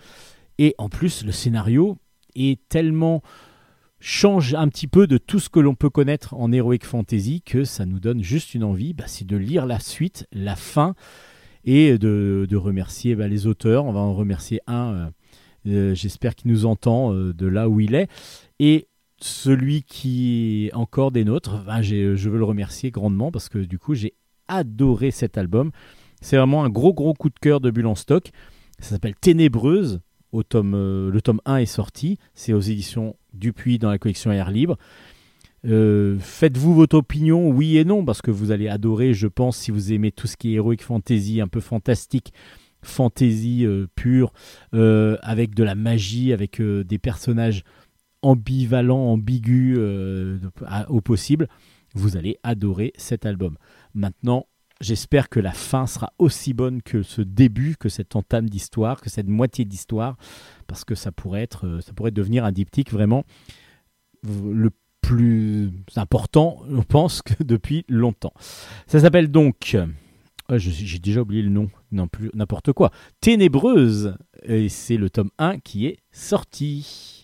et en plus, le scénario est tellement change un petit peu de tout ce que l'on peut connaître en Heroic Fantasy que ça nous donne juste une envie, bah, c'est de lire la suite, la fin et de, remercier bah, les auteurs. On va en remercier un, euh, euh, j'espère qu'il nous entend euh, de là où il est. Et celui qui est encore des nôtres, bah, je veux le remercier grandement parce que du coup j'ai adoré cet album. C'est vraiment un gros gros coup de cœur de Bulle en stock. Ça s'appelle Ténébreuse. Le tome 1 est sorti. C'est aux éditions Dupuis dans la collection Air Libre. Euh, faites-vous votre opinion, oui et non, parce que vous allez adorer, je pense, si vous aimez tout ce qui est héroïque fantasy, un peu fantastique, fantasy euh, pure, euh, avec de la magie, avec des personnages ambivalents, ambigus au possible, vous allez adorer cet album. Maintenant, j'espère que la fin sera aussi bonne que ce début, que cette entame d'histoire, que cette moitié d'histoire, parce que ça pourrait être, ça pourrait devenir un diptyque vraiment le plus important, je pense, que depuis longtemps. Ça s'appelle donc, euh, j'ai déjà oublié le nom, n'importe quoi, Ténébreuse, et c'est le tome 1 qui est sorti.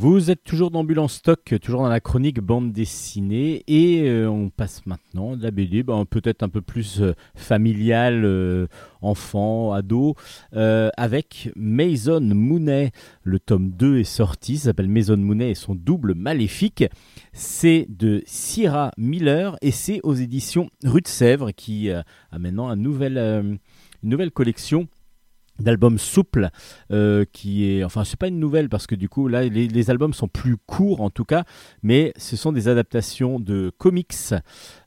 Vous êtes toujours d'Ambulance Stock, toujours dans la chronique bande dessinée, et euh, on passe maintenant de la BD, ben, peut-être un peu plus euh, familiale, euh, enfant, ado, avec Mason Mooney. Le tome 2 est sorti, s'appelle Mason Mooney et son double maléfique. C'est de Syrah Miller et c'est aux éditions Rue de Sèvres qui a maintenant une nouvelle collection d'albums souples euh, qui est enfin c'est pas une nouvelle parce que du coup les, albums sont plus courts en tout cas mais ce sont des adaptations de comics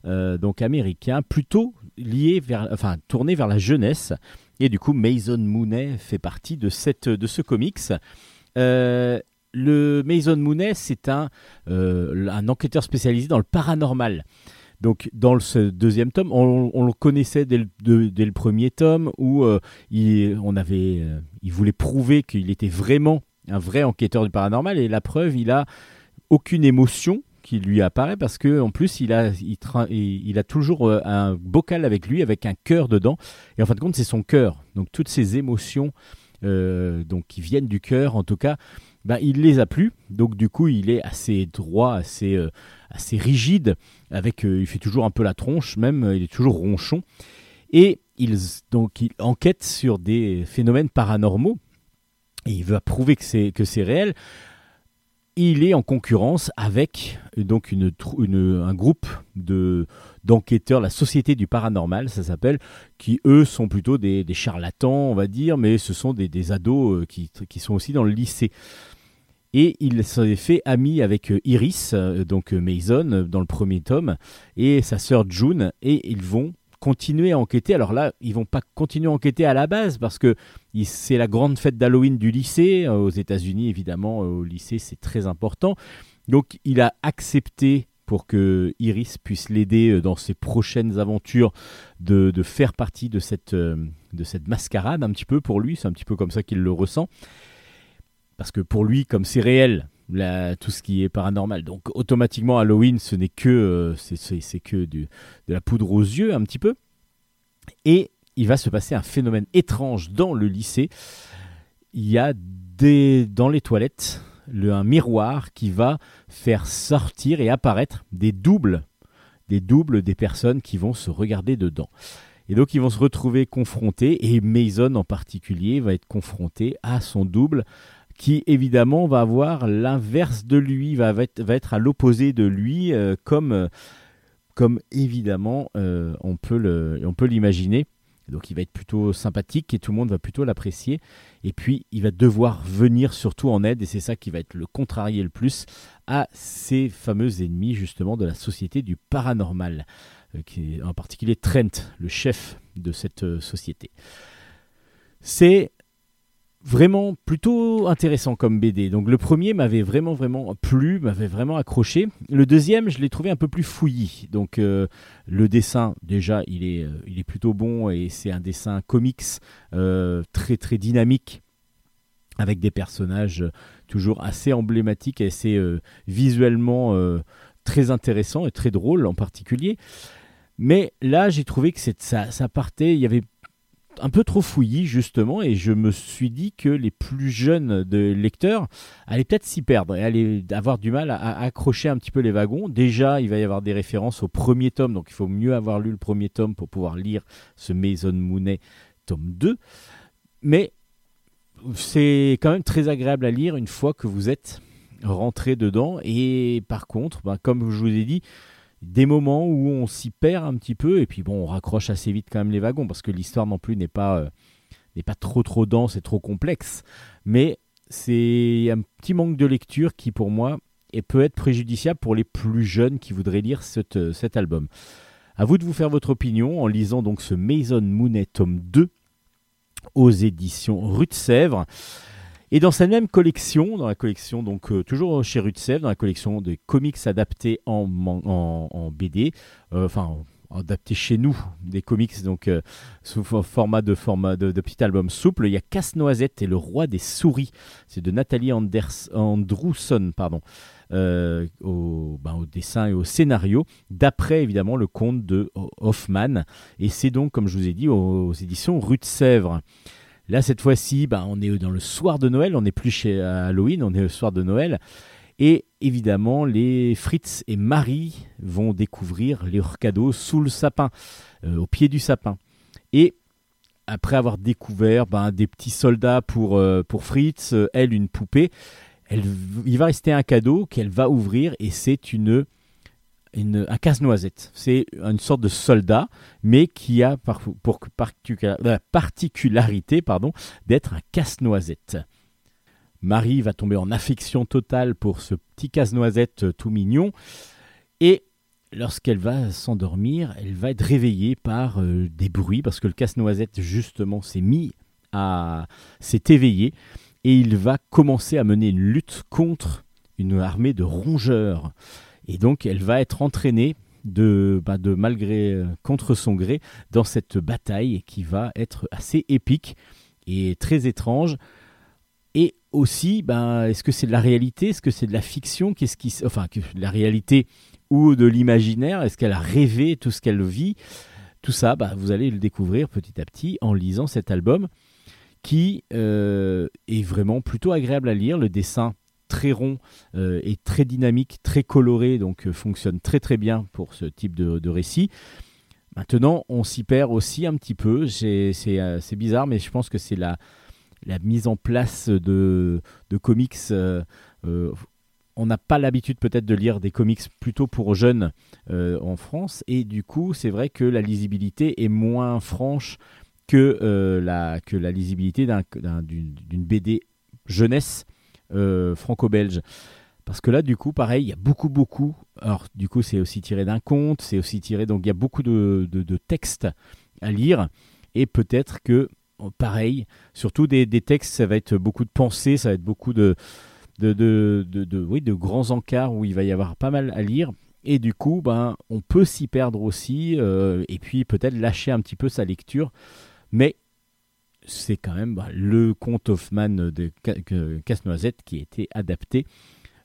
euh, donc américains plutôt liés vers enfin tournés vers la jeunesse. Et du coup Mason Mooney fait partie de cette de ce comics. Euh, le Mason Mooney c'est un un enquêteur spécialisé dans le paranormal donc dans ce deuxième tome, on, le connaissait dès le, premier tome où euh, euh, il voulait prouver qu'il était vraiment un vrai enquêteur du paranormal et la preuve, il a aucune émotion qui lui apparaît parce que en plus il a, toujours euh, un bocal avec lui avec un cœur dedans et en fin de compte c'est son cœur. Donc toutes ces émotions qui viennent du cœur en tout cas ben, il les a plus. Donc du coup, il est assez droit, assez, euh, assez rigide. Avec, euh, il fait toujours un peu la tronche, même. euh, il est toujours ronchon. Et il, donc, il enquête sur des phénomènes paranormaux. Et il veut prouver que c'est que c'est réel. Il est en concurrence avec donc une, un groupe de d'enquêteurs, la Société du Paranormal, ça s'appelle, qui eux sont plutôt des, des charlatans, on va dire, mais ce sont des, des ados qui, qui sont aussi dans le lycée. Et il s'est fait ami avec euh, Iris, euh, donc euh, Mason, dans le premier tome, et sa sœur June, et ils vont continuer à enquêter. Alors là, ils vont pas continuer à enquêter à la base, parce que c'est la grande fête d'Halloween du lycée. Aux États-Unis, évidemment, au lycée, c'est très important. Donc il a accepté pour que Iris puisse l'aider dans ses prochaines aventures de, de faire partie de cette, de cette mascarade un petit peu pour lui. C'est un petit peu comme ça qu'il le ressent. Parce que pour lui, comme c'est réel, tout ce qui est paranormal, donc automatiquement Halloween, ce n'est que, euh, c'est, que de la poudre aux yeux un petit peu. Et il va se passer un phénomène étrange dans le lycée. Il y a des, dans les toilettes le- un miroir qui va faire sortir et apparaître des doubles, des doubles des personnes qui vont se regarder dedans. Et donc ils vont se retrouver confrontés, et Mason en particulier va être confronté à son double, qui évidemment va avoir l'inverse de lui, va, être, à l'opposé de lui, euh, comme, euh, comme évidemment euh, on peut l'imaginer. Donc il va être plutôt sympathique et tout le monde va plutôt l'apprécier. Et puis il va devoir venir surtout en aide, et c'est ça qui va être le contrarier le plus, à ces fameux ennemis justement de la société du paranormal, qui en particulier Trent, le chef de cette société. C'est vraiment plutôt intéressant comme BD. Donc le premier m'avait vraiment vraiment plu, m'avait vraiment accroché. Le deuxième, je l'ai trouvé un peu plus fouillis. Donc euh, le dessin, déjà, il est, euh, il est plutôt bon et c'est un dessin comics euh, très très dynamique avec des personnages toujours assez emblématiques et assez visuellement très intéressants et très drôles en particulier. Mais là, j'ai trouvé que ça, ça partait, il y avait un peu trop fouillis justement et je me suis dit que les plus jeunes de lecteurs allaient peut-être s'y perdre et allaient avoir du mal à, accrocher un petit peu les wagons. Déjà, il va y avoir des références au premier tome, donc il faut mieux avoir lu le premier tome pour pouvoir lire ce Maison Mounet tome 2. Mais c'est quand même très agréable à lire une fois que vous êtes rentré dedans. Et par contre, ben, comme je vous ai dit, des moments où on s'y perd un petit peu et puis bon, on raccroche assez vite quand même les wagons parce que l'histoire non plus n'est pas euh, n'est pas trop trop dense et trop complexe. Mais c'est un petit manque de lecture qui pour moi et peut être préjudiciable pour les plus jeunes qui voudraient lire euh, cet album. À vous de vous faire votre opinion en lisant donc ce Maison Mounet tome 2 aux éditions Rue de Sèvres. Et dans cette même collection, dans la collection donc euh, toujours chez Sèvres, dans la collection des comics adaptés en, BD, euh, enfin adaptés chez nous, des comics donc euh, sous fo- format de format de, petit album souple, il y a Casse-Noisette et le roi des souris. C'est de Nathalie Anders, Andrewson, pardon. au, ben, au dessin et au scénario, d'après évidemment le conte de Ho- Hoffman. Et c'est donc, comme je vous ai dit, aux, aux éditions Rue de Sèvres. Là, cette fois-ci, ben, on est dans le soir de Noël, on n'est plus chez Halloween, on est le soir de Noël. Et évidemment, les Fritz et Marie vont découvrir leurs cadeaux sous le sapin, euh, au pied du sapin. Et après avoir découvert ben, des petits soldats pour, euh, Fritz, euh, elle une poupée, elle, il va rester un cadeau qu'elle va ouvrir et c'est une, un casse-noisette. C'est une sorte de soldat, mais qui a par- pour la particularité pardon, d'être un casse-noisette. Marie va tomber en affection totale pour ce petit casse-noisette euh, tout mignon et lorsqu'elle va s'endormir, elle va être réveillée par euh, des bruits parce que le casse-noisette justement s'est mis à s'est éveillé et il va commencer à mener une lutte contre une armée de rongeurs. Et donc elle va être entraînée de, bah, malgré euh, contre son gré dans cette bataille qui va être assez épique et très étrange. Et aussi, ben, est-ce que c'est de la réalité? Est-ce que c'est de la fiction? Qu'est-ce qui, enfin, de la réalité ou de l'imaginaire? Est-ce qu'elle a rêvé tout ce qu'elle vit? Tout ça, bah, vous allez le découvrir petit à petit en lisant cet album qui euh, est vraiment plutôt agréable à lire. Le dessin très rond euh, et très dynamique, très coloré, donc euh, fonctionne très très bien pour ce type de, récit. Maintenant, on s'y perd aussi un petit peu. C'est bizarre, mais je pense que c'est la, la mise en place de, de comics on n'a pas l'habitude peut-être de lire des comics plutôt pour jeunes euh, en France et du coup c'est vrai que la lisibilité est moins franche que, euh, la, que la lisibilité d'une BD jeunesse euh, franco-belge. Parce que là, du coup, pareil, il y a beaucoup, beaucoup. Alors, du coup, c'est aussi tiré d'un conte, c'est aussi tiré. Donc, il y a beaucoup de, textes à lire. Et peut-être que, pareil, surtout des, des, textes, ça va être beaucoup de pensées, ça va être beaucoup de, de, de, oui, de grands encarts où il va y avoir pas mal à lire. Et du coup, ben, on peut s'y perdre aussi, euh, et puis peut-être lâcher un petit peu sa lecture. Mais c'est quand même ben, le conte Hoffman de Casse-Noisette qui a été adapté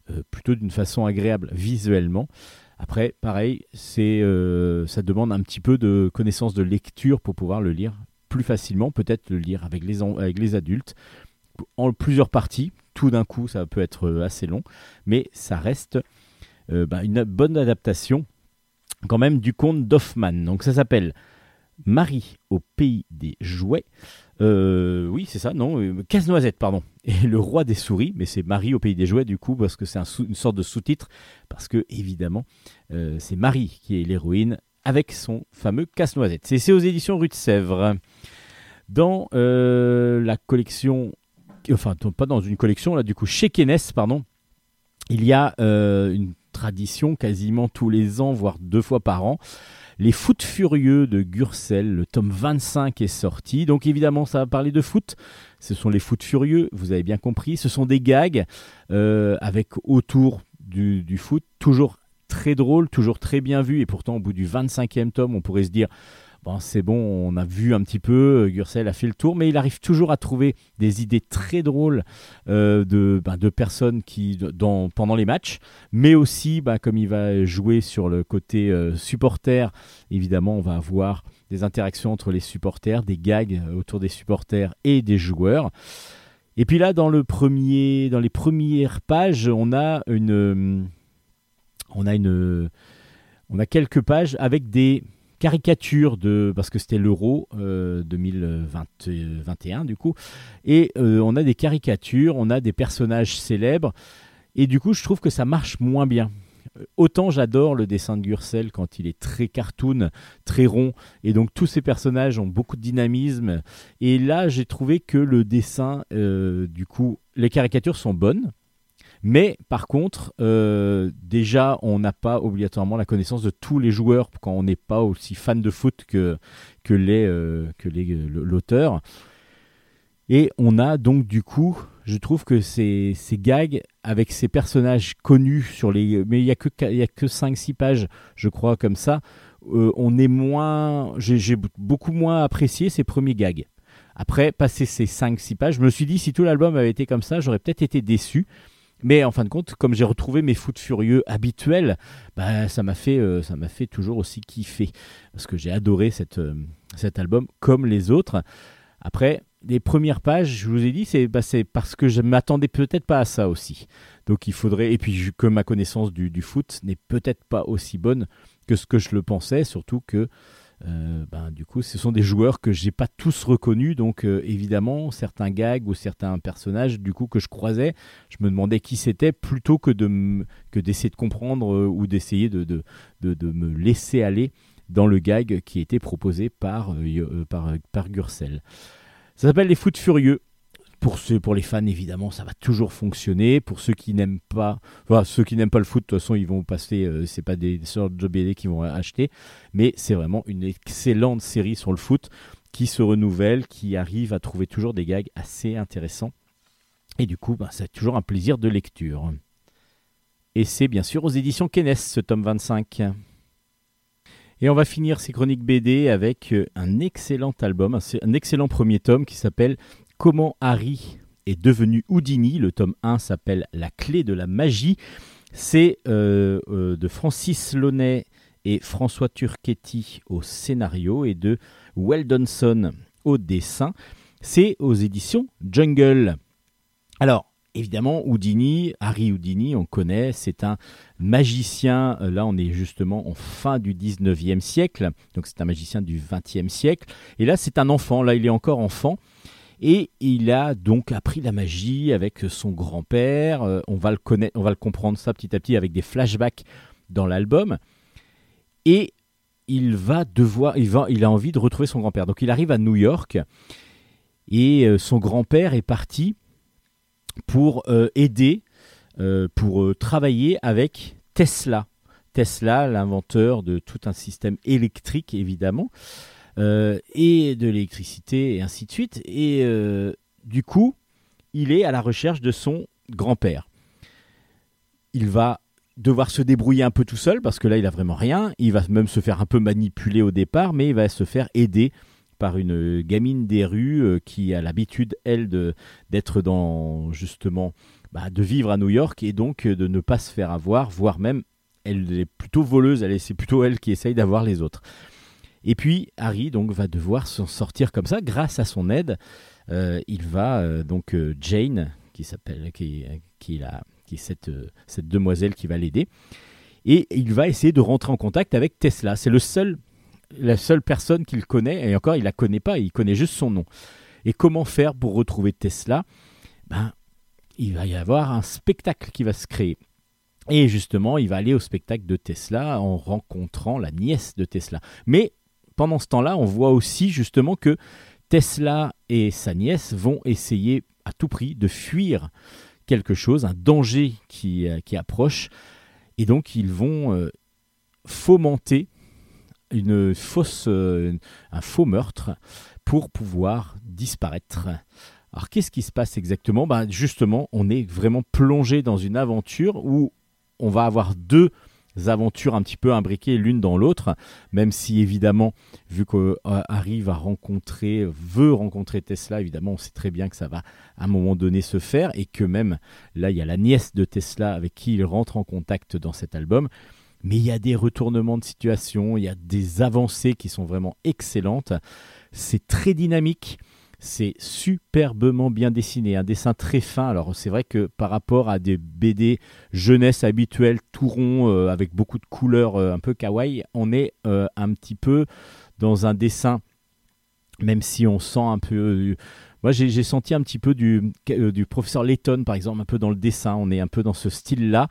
euh, plutôt d'une façon agréable visuellement. Après, pareil, c'est, euh, ça demande un petit peu de connaissance de lecture pour pouvoir le lire plus facilement, peut-être le lire avec les, avec les adultes, en plusieurs parties, tout d'un coup, ça peut être euh, assez long, mais ça reste bah, une bonne adaptation quand même du conte d'Hoffman. Donc ça s'appelle Marie au pays des jouets. Euh, oui, c'est ça, non Casse-noisette, pardon. Et le roi des souris, mais c'est Marie au pays des jouets du coup, parce que c'est une sorte de sous-titre, parce que évidemment, c'est Marie qui est l'héroïne avec son fameux casse-noisette. C'est aux éditions Rue de Sèvres. Dans la collection enfin pas dans une collection là du coup chez Kenes pardon il y a euh, une tradition quasiment tous les ans voire deux fois par an les foot furieux de Gurcel, le tome 25 est sorti. Donc évidemment, ça va parler de foot. Ce sont les foot furieux, vous avez bien compris. Ce sont des gags euh, avec autour du, foot, toujours très drôle, toujours très bien vu. Et pourtant, au bout du 25e tome, on pourrait se dire c'est bon, on a vu un petit peu, euh, Gurcel a fait le tour, mais il arrive toujours à trouver des idées très drôles euh, ben, de, personnes qui, pendant les matchs, mais aussi, ben, comme il va jouer sur le côté euh, supporter, évidemment, on va avoir des interactions entre les supporters, des gags autour des supporters et des joueurs. Et puis là, dans, les premières pages, on a quelques pages avec des caricature de parce que c'était l'Euro 2021 euh, du coup et euh, on a des caricatures, on a des personnages célèbres et du coup je trouve que ça marche moins bien. Euh, autant j'adore le dessin de Gurcel quand il est très cartoon, très rond, et donc tous ces personnages ont beaucoup de dynamisme. Et là, j'ai trouvé que le dessin, du coup, les caricatures sont bonnes, mais par contre, euh, déjà, on n'a pas obligatoirement la connaissance de tous les joueurs quand on n'est pas aussi fan de foot que, que euh, l'auteur. Et on a donc du coup, je trouve que ces, ces gags avec ces personnages connus sur les... Mais il n'y a que, que 5-6 pages, je crois, comme ça. Euh, on est moins... J'ai beaucoup moins apprécié ces premiers gags. Après, passer ces 5-6 pages, je me suis dit, si tout l'album avait été comme ça, j'aurais peut-être été déçu. Mais en fin de compte, comme j'ai retrouvé mes foot furieux habituels, bah, ça m'a fait, euh, ça m'a fait toujours aussi kiffer parce que j'ai adoré euh, cet album comme les autres. Après, les premières pages, je vous ai dit, c'est bah, parce que je m'attendais peut-être pas à ça aussi. Donc il faudrait, et puis que ma connaissance du foot n'est peut-être pas aussi bonne que ce que je le pensais, surtout que euh, ben, du coup, ce sont des joueurs que j'ai pas tous reconnus, donc euh, évidemment, certains gags ou certains personnages, du coup, que je croisais, je me demandais qui c'était plutôt que de que d'essayer de comprendre euh, ou d'essayer de, de, de, me laisser aller dans le gag qui était proposé par, par, par. Ça s'appelle Les Foot Furieux. Pour, ceux, pour les fans, évidemment, ça va toujours fonctionner. Pour ceux qui n'aiment pas, ceux qui n'aiment pas le foot, de toute façon, ils vont passer. Ce euh, c'est pas des sortes de BD qu'ils vont acheter, mais c'est vraiment une excellente série sur le foot qui se renouvelle, qui arrive à trouver toujours des gags assez intéressants. Et du coup, bah, c'est toujours un plaisir de lecture. Et c'est bien sûr aux éditions Kenes, ce tome 25. Et on va finir ces chroniques BD avec euh, un excellent album, un excellent premier tome qui s'appelle Comment Harry est devenu Houdini. Le tome 1 s'appelle La clé de la magie. C'est euh, euh, de Francis Launay et François Turchetti au scénario et de Weldonson au dessin. C'est aux éditions Jungle. Alors, évidemment, Houdini, Harry Houdini, on connaît, c'est un magicien, euh, là on est justement en fin du 19e siècle, donc c'est un magicien du 20e siècle, et là c'est un enfant, là il est encore enfant, et il a donc appris la magie avec son grand-père, euh, on, va le comprendre ça petit à petit avec des flashbacks dans l'album, et il va devoir, il, a envie de retrouver son grand-père, donc il arrive à New York, et euh, son grand-père est parti pour euh, aider, pour travailler avec Tesla. Tesla, l'inventeur de tout un système électrique, évidemment, et de l'électricité, et ainsi de suite. Et du coup, il est à la recherche de son grand-père. Il va devoir se débrouiller un peu tout seul parce que là il a vraiment rien. Il va même se faire un peu manipuler au départ, mais il va se faire aider par une gamine des rues euh, qui a l'habitude, elle, d'être dans, justement, bah, de vivre à New York et donc euh, de ne pas se faire avoir, voire même, elle est plutôt voleuse, c'est plutôt elle qui essaye d'avoir les autres. Et puis Harry donc va devoir s'en sortir comme ça grâce à son aide. Euh, il va donc Jane qui s'appelle qui, qui, la, qui est cette, cette demoiselle qui va l'aider et il va essayer de rentrer en contact avec Tesla. C'est le seul la seule personne qu'il connaît, et encore il la connaît pas, il connaît juste son nom. Et comment faire pour retrouver Tesla? Ben, il va y avoir un spectacle qui va se créer. Et justement, il va aller au spectacle de Tesla en rencontrant la nièce de Tesla. Mais pendant ce temps-là, on voit aussi justement que Tesla et sa nièce vont essayer à tout prix de fuir quelque chose, un danger qui, euh, approche. Et donc, ils vont euh, fomenter une fausse, euh, un faux meurtre pour pouvoir disparaître. Alors qu'est-ce qui se passe exactement? Ben, Justement, on est vraiment plongé dans une aventure où on va avoir deux aventures un petit peu imbriquées l'une dans l'autre, même si évidemment, vu qu'Harry va rencontrer, veut rencontrer Tesla, évidemment, on sait très bien que ça va à un moment donné se faire, et que même là, il y a la nièce de Tesla avec qui il rentre en contact dans cet album mais il y a des retournements de situation, il y a des avancées qui sont vraiment excellentes. C'est très dynamique. C'est superbement bien dessiné, un dessin très fin. Alors c'est vrai que par rapport à des BD jeunesse habituelles, tout rond, euh, avec beaucoup de couleurs euh, un peu kawaii, on est euh, un petit peu dans un dessin, même si on sent un peu... moi j'ai senti un petit peu du, professeur Layton par exemple, un peu dans le dessin, on est un peu dans ce style-là,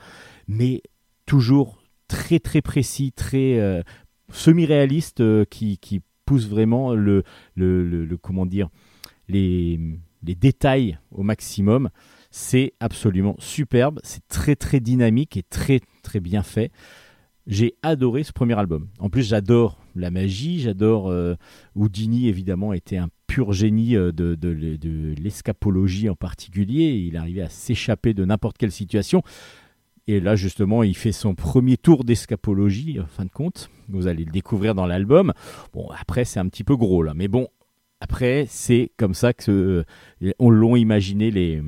mais toujours très très précis, très semi-réaliste qui, pousse vraiment le, comment dire les, détails au maximum. C'est absolument superbe, c'est très très dynamique et très très bien fait. J'ai adoré ce premier album. En plus, j'adore la magie, j'adore euh, Houdini, évidemment, était un pur génie de, de, de l'escapologie en particulier. Il arrivait à s'échapper de n'importe quelle situation. Et là, justement, il fait son premier tour d'escapologie, en fin de compte. Vous allez le découvrir dans l'album. Bon, après, c'est un petit peu gros, là. Mais bon, après, c'est comme ça que euh, on l'ont imaginé les,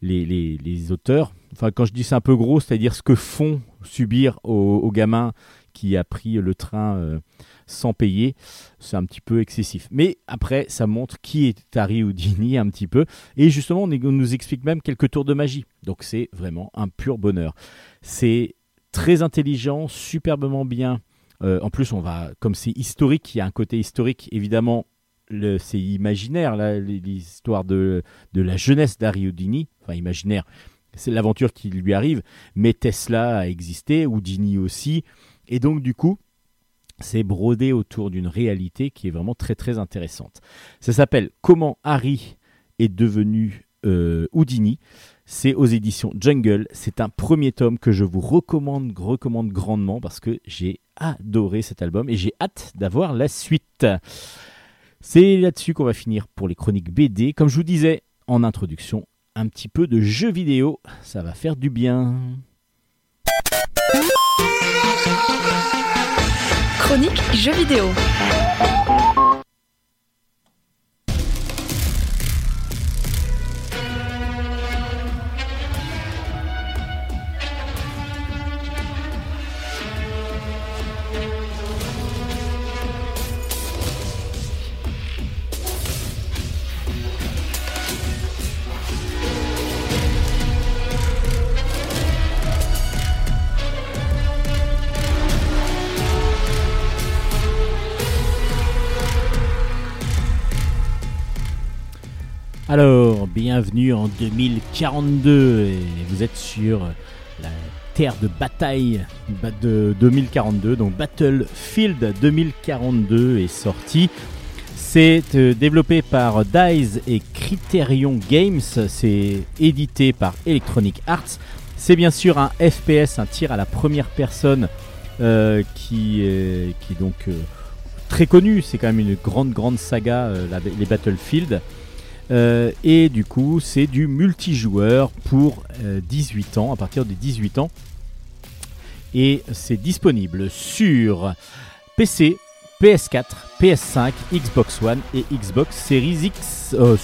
les, les, auteurs. Enfin, quand je dis c'est un peu gros, c'est-à-dire ce que font subir aux, gamins qui a pris le train euh, sans payer. C'est un petit peu excessif. Mais après, ça montre qui est Harry Houdini un petit peu. Et justement, on, nous explique même quelques tours de magie. Donc c'est vraiment un pur bonheur. C'est très intelligent, superbement bien. Euh, en plus, on va, comme c'est historique, il y a un côté historique, évidemment, c'est imaginaire, l'histoire de, de la jeunesse d'Harry Houdini. Enfin, imaginaire, c'est l'aventure qui lui arrive. Mais Tesla a existé, Houdini aussi. Et donc, du coup, c'est brodé autour d'une réalité qui est vraiment très très intéressante. Ça s'appelle Comment Harry est devenu euh, Houdini. C'est aux éditions Jungle. C'est un premier tome que je vous recommande, recommande grandement parce que j'ai adoré cet album et j'ai hâte d'avoir la suite. C'est là-dessus qu'on va finir pour les chroniques BD. Comme je vous disais en introduction, un petit peu de jeux vidéo, ça va faire du bien. Chronique jeux vidéo. Alors, bienvenue en 2042 et vous êtes sur la terre de bataille de 2042, donc Battlefield 2042 est sorti. C'est euh, développé par DICE et Criterion Games, c'est édité par Electronic Arts. C'est bien sûr un FPS, un tir à la première personne euh, qui, est, qui est donc euh, très connu, c'est quand même une grande grande saga, les Battlefield. Euh, et du coup, c'est du multijoueur pour 18 euh, ans, à partir de 18 ans. Et c'est disponible sur PC, PS4, PS5, Xbox One et Xbox Series X. Euh,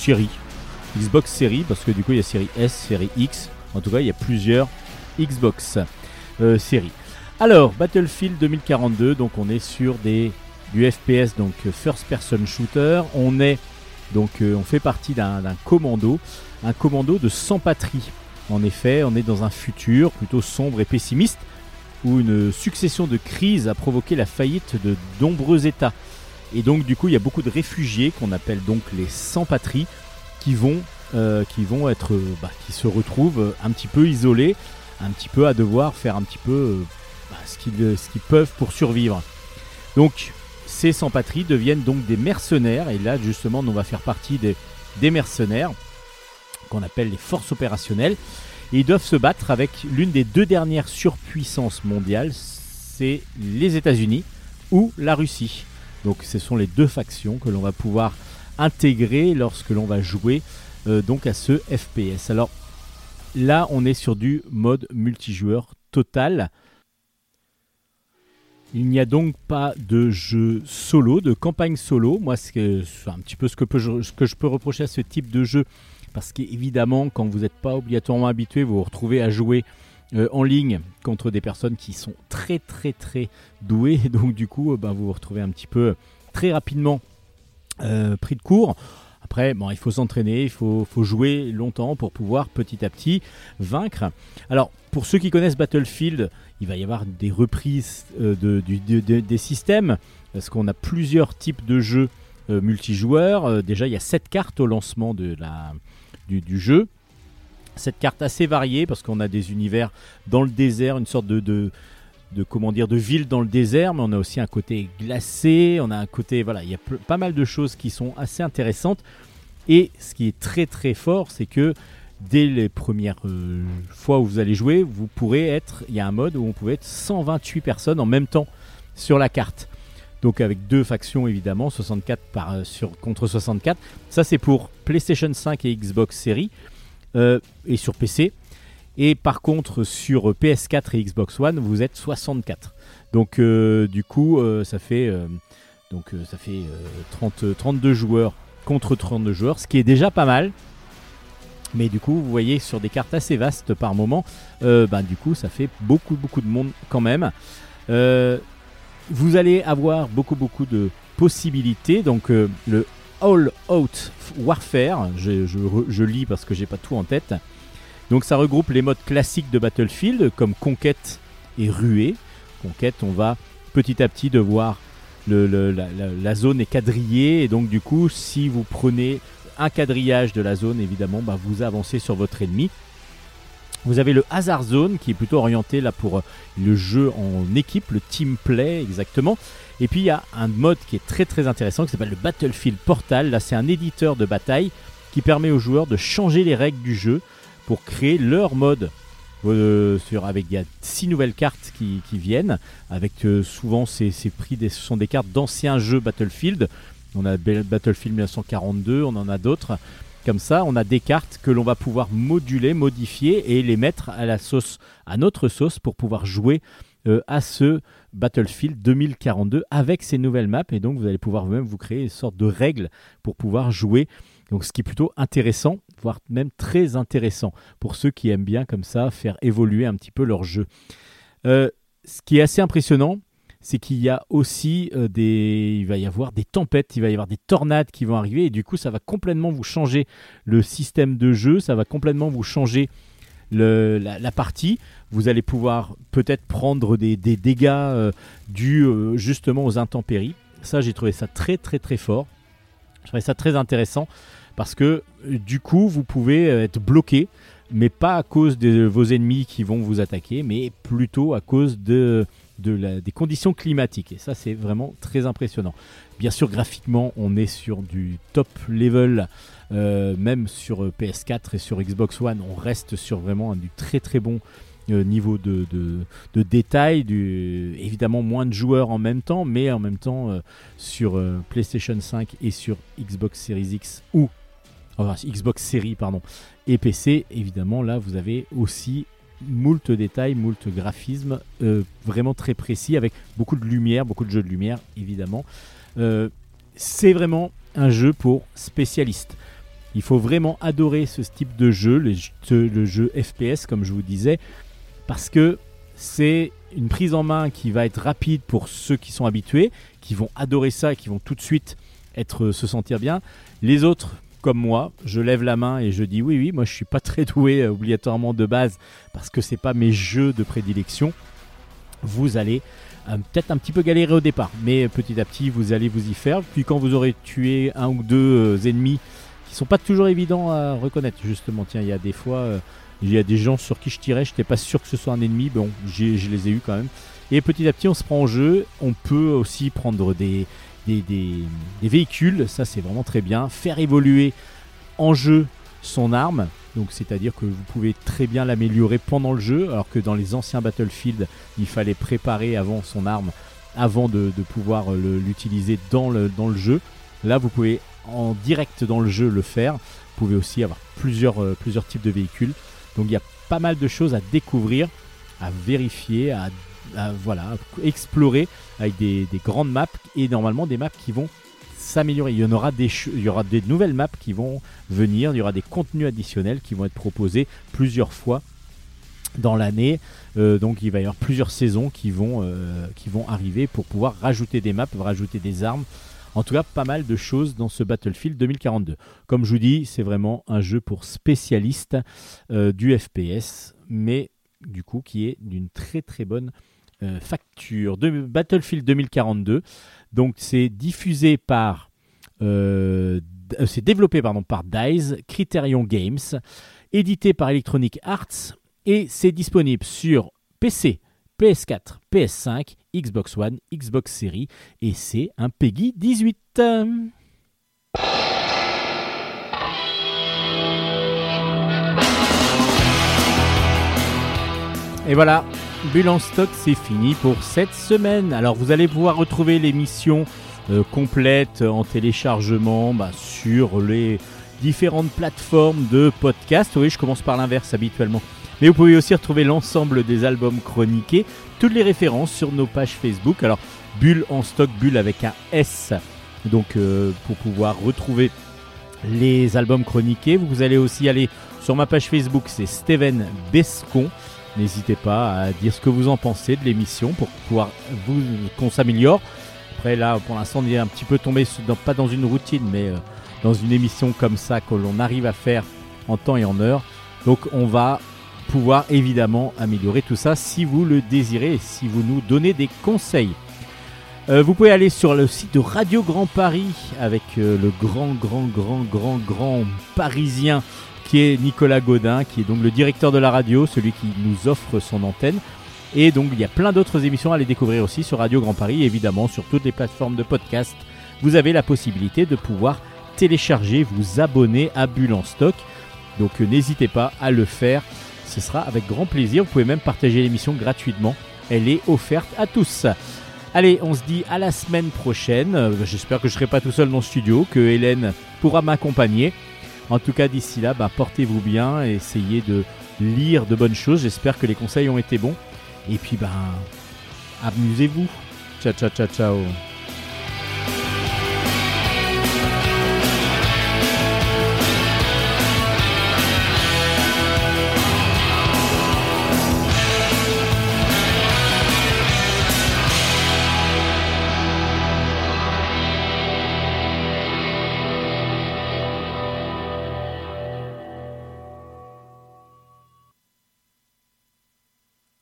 Xbox Series, parce que du coup, il y a série S, série X. En tout cas, il y a plusieurs Xbox séries. Alors, Battlefield 2042, donc on est sur des, du FPS, donc First Person Shooter. On est donc euh, on fait partie d'un commando, un commando de sans patrie. En effet, on est dans un futur plutôt sombre et pessimiste où une succession de crises a provoqué la faillite de nombreux États. Et donc du coup, il y a beaucoup de réfugiés qu'on appelle donc les sans-patries qui vont, euh, qui vont être, bah, qui se retrouvent un petit peu isolés, un petit peu à devoir faire un petit peu euh, bah, ce qu'ils peuvent pour survivre. Donc ces sans-patrie deviennent donc des mercenaires. Et là, justement, on va faire partie des, mercenaires qu'on appelle les forces opérationnelles. Ils doivent se battre avec l'une des deux dernières surpuissances mondiales, c'est les États-Unis ou la Russie. Donc ce sont les deux factions que l'on va pouvoir intégrer lorsque l'on va jouer euh, donc à ce FPS. Alors là, on est sur du mode multijoueur total. Il n'y a donc pas de jeu solo, de campagne solo. Moi, c'est un petit peu ce que, je peux reprocher à ce type de jeu. Parce qu'évidemment, quand vous n'êtes pas obligatoirement habitué, vous vous retrouvez à jouer euh, en ligne contre des personnes qui sont très très très douées. Donc du coup, euh, ben, vous vous retrouvez un petit peu très rapidement euh, pris de court. Après, il faut s'entraîner, il faut, jouer longtemps pour pouvoir petit à petit vaincre. Alors, pour ceux qui connaissent Battlefield, il va y avoir des reprises euh, de, des systèmes, parce qu'on a plusieurs types de jeux euh, multijoueurs. Euh, déjà, il y a 7 cartes au lancement du, jeu. Cette carte assez variée, parce qu'on a des univers dans le désert, une sorte de comment dire de ville dans le désert mais on a aussi un côté glacé on a un côté voilà il y a pas mal de choses qui sont assez intéressantes et ce qui est très très fort c'est que dès les premières euh, fois où vous allez jouer, vous pourrez être, il y a un mode où on pouvait être 128 personnes en même temps sur la carte. Donc avec deux factions évidemment, 64 par, euh, sur, contre 64. Ça c'est pour PlayStation 5 et Xbox Series euh, et sur PC. Et par contre sur PS4 et Xbox One, vous êtes 64. Donc du coup ça fait, donc, ça fait 30, 32 joueurs contre 32 joueurs, ce qui est déjà pas mal. Mais du coup, vous voyez sur des cartes assez vastes par moment, euh, bah, du coup, ça fait beaucoup, beaucoup de monde quand même. Euh, vous allez avoir beaucoup, beaucoup de possibilités. Donc, euh, le All Out Warfare, je, je lis parce que j'ai pas tout en tête. Donc, ça regroupe les modes classiques de Battlefield comme conquête et ruée. Conquête, on va petit à petit devoir la, zone est quadrillée et donc du coup si vous prenez un quadrillage de la zone, évidemment, bah, vous avancez sur votre ennemi. Vous avez le Hazard Zone qui est plutôt orienté là pour euh, le jeu en équipe, le team play exactement. Et puis il y a un mode qui est très très intéressant qui s'appelle le Battlefield Portal. Là c'est un éditeur de bataille qui permet aux joueurs de changer les règles du jeu pour créer leur mode. Euh, sur, avec il y a six nouvelles cartes qui, viennent avec euh, souvent ces, prix des, ce sont des cartes d'anciens jeux Battlefield on a Battlefield 1942, on en a d'autres. Comme ça, on a des cartes que l'on va pouvoir moduler, modifier et les mettre à la sauce, à notre sauce pour pouvoir jouer euh, à ce Battlefield 2042 avec ces nouvelles maps. Et donc, vous allez pouvoir même vous créer une sorte de règles pour pouvoir jouer. Donc, ce qui est plutôt intéressant, voire même très intéressant pour ceux qui aiment bien comme ça faire évoluer un petit peu leur jeu. Euh, ce qui est assez impressionnant, c'est qu'il y a aussi euh, des, il va y avoir des tempêtes, il va y avoir des tornades qui vont arriver et du coup ça va complètement vous changer le système de jeu, ça va complètement vous changer la, partie. Vous allez pouvoir peut-être prendre des, dégâts euh, dus justement aux intempéries. Ça j'ai trouvé ça très très très fort. Je trouvais ça très intéressant parce que euh, du coup vous pouvez euh, être bloqué, mais pas à cause de vos ennemis qui vont vous attaquer, mais plutôt à cause de, des conditions climatiques. Et ça c'est vraiment très impressionnant. Bien sûr graphiquement on est sur du top level, euh, même sur euh, PS4 et sur Xbox One on reste sur vraiment du très très bon niveau de, de, détail, évidemment moins de joueurs en même temps, mais en même temps sur PlayStation 5 et sur Xbox Series X ou Xbox Series pardon et PC, évidemment là vous avez aussi moult détails, moult graphismes euh, vraiment très précis avec beaucoup de lumière, beaucoup de jeux de lumière évidemment. Euh, c'est vraiment un jeu pour spécialistes. Il faut vraiment adorer ce type de jeu, le jeu FPS comme je vous disais, parce que c'est une prise en main qui va être rapide pour ceux qui sont habitués, qui vont adorer ça et qui vont tout de suite être se sentir bien. Les autres, comme moi, je lève la main et je dis oui, oui, moi je suis pas très doué euh, obligatoirement de base parce que c'est pas mes jeux de prédilection. Vous allez euh, peut-être un petit peu galérer au départ, mais petit à petit vous allez vous y faire. Puis quand vous aurez tué un ou deux euh, ennemis qui sont pas toujours évidents à reconnaître, justement, tiens, il y a des fois. il y a des gens sur qui je tirais, je n'étais pas sûr que ce soit un ennemi, bon, je les ai eu quand même. Et petit à petit, on se prend en jeu. On peut aussi prendre des, des, véhicules, ça c'est vraiment très bien. Faire évoluer en jeu son arme, donc c'est-à-dire que vous pouvez très bien l'améliorer pendant le jeu, alors que dans les anciens Battlefield, il fallait préparer avant son arme, avant de, pouvoir euh, l'utiliser dans le, dans le jeu. Là, vous pouvez en direct dans le jeu le faire. Vous pouvez aussi avoir plusieurs, euh, plusieurs types de véhicules. Donc il y a pas mal de choses à découvrir, à vérifier, à, voilà, explorer avec des, des grandes maps et normalement des maps qui vont s'améliorer. Il y aura des, il y aura des nouvelles maps qui vont venir, il y aura des contenus additionnels qui vont être proposés plusieurs fois dans l'année. Euh, donc il va y avoir plusieurs saisons qui vont, euh, qui vont arriver pour pouvoir rajouter des maps, rajouter des armes. En tout cas, pas mal de choses dans ce Battlefield 2042. Comme je vous dis, c'est vraiment un jeu pour spécialistes euh, du FPS, mais du coup qui est d'une très très bonne facture. De Battlefield 2042, donc c'est diffusé par, euh, euh, c'est développé pardon par Dice, Criterion Games, édité par Electronic Arts et c'est disponible sur PC, PS4, PS5, Xbox One, Xbox Series et c'est un Peggy 18. Et voilà, Bulle en stock, c'est fini pour cette semaine. Alors vous allez pouvoir retrouver l'émission euh, complète en téléchargement bah, sur les différentes plateformes de podcast. Oui, je commence par l'inverse habituellement. Mais vous pouvez aussi retrouver l'ensemble des albums chroniqués, toutes les références sur nos pages Facebook. Alors, Bulle en stock, Bulle avec un S. Donc, euh, pour pouvoir retrouver les albums chroniqués, vous allez aussi aller sur ma page Facebook, c'est Steven Bescon. N'hésitez pas à dire ce que vous en pensez de l'émission pour pouvoir vous qu'on s'améliore. Après là, pour l'instant, on est un petit peu tombé pas dans une routine, mais euh, dans une émission comme ça que l'on arrive à faire en temps et en heure. Donc on va pouvoir évidemment améliorer tout ça si vous le désirez si vous nous donnez des conseils. Euh, vous pouvez aller sur le site de Radio Grand Paris avec euh, le grand, grand, grand, grand, grand parisien qui est Nicolas Godin, qui est donc le directeur de la radio, celui qui nous offre son antenne. Et donc il y a plein d'autres émissions à les découvrir aussi sur Radio Grand Paris, évidemment sur toutes les plateformes de podcast. Vous avez la possibilité de pouvoir télécharger, vous abonner à Bulle stock. Donc euh, n'hésitez pas à le faire, ce sera avec grand plaisir. Vous pouvez même partager l'émission gratuitement, elle est offerte à tous. Allez, on se dit à la semaine prochaine. Euh, J'espère que je serai pas tout seul dans le studio, que Hélène pourra m'accompagner. En tout cas, d'ici là, bah, portez-vous bien et essayez de lire de bonnes choses. J'espère que les conseils ont été bons. Et puis, ben, amusez-vous. Ciao, ciao, ciao, ciao.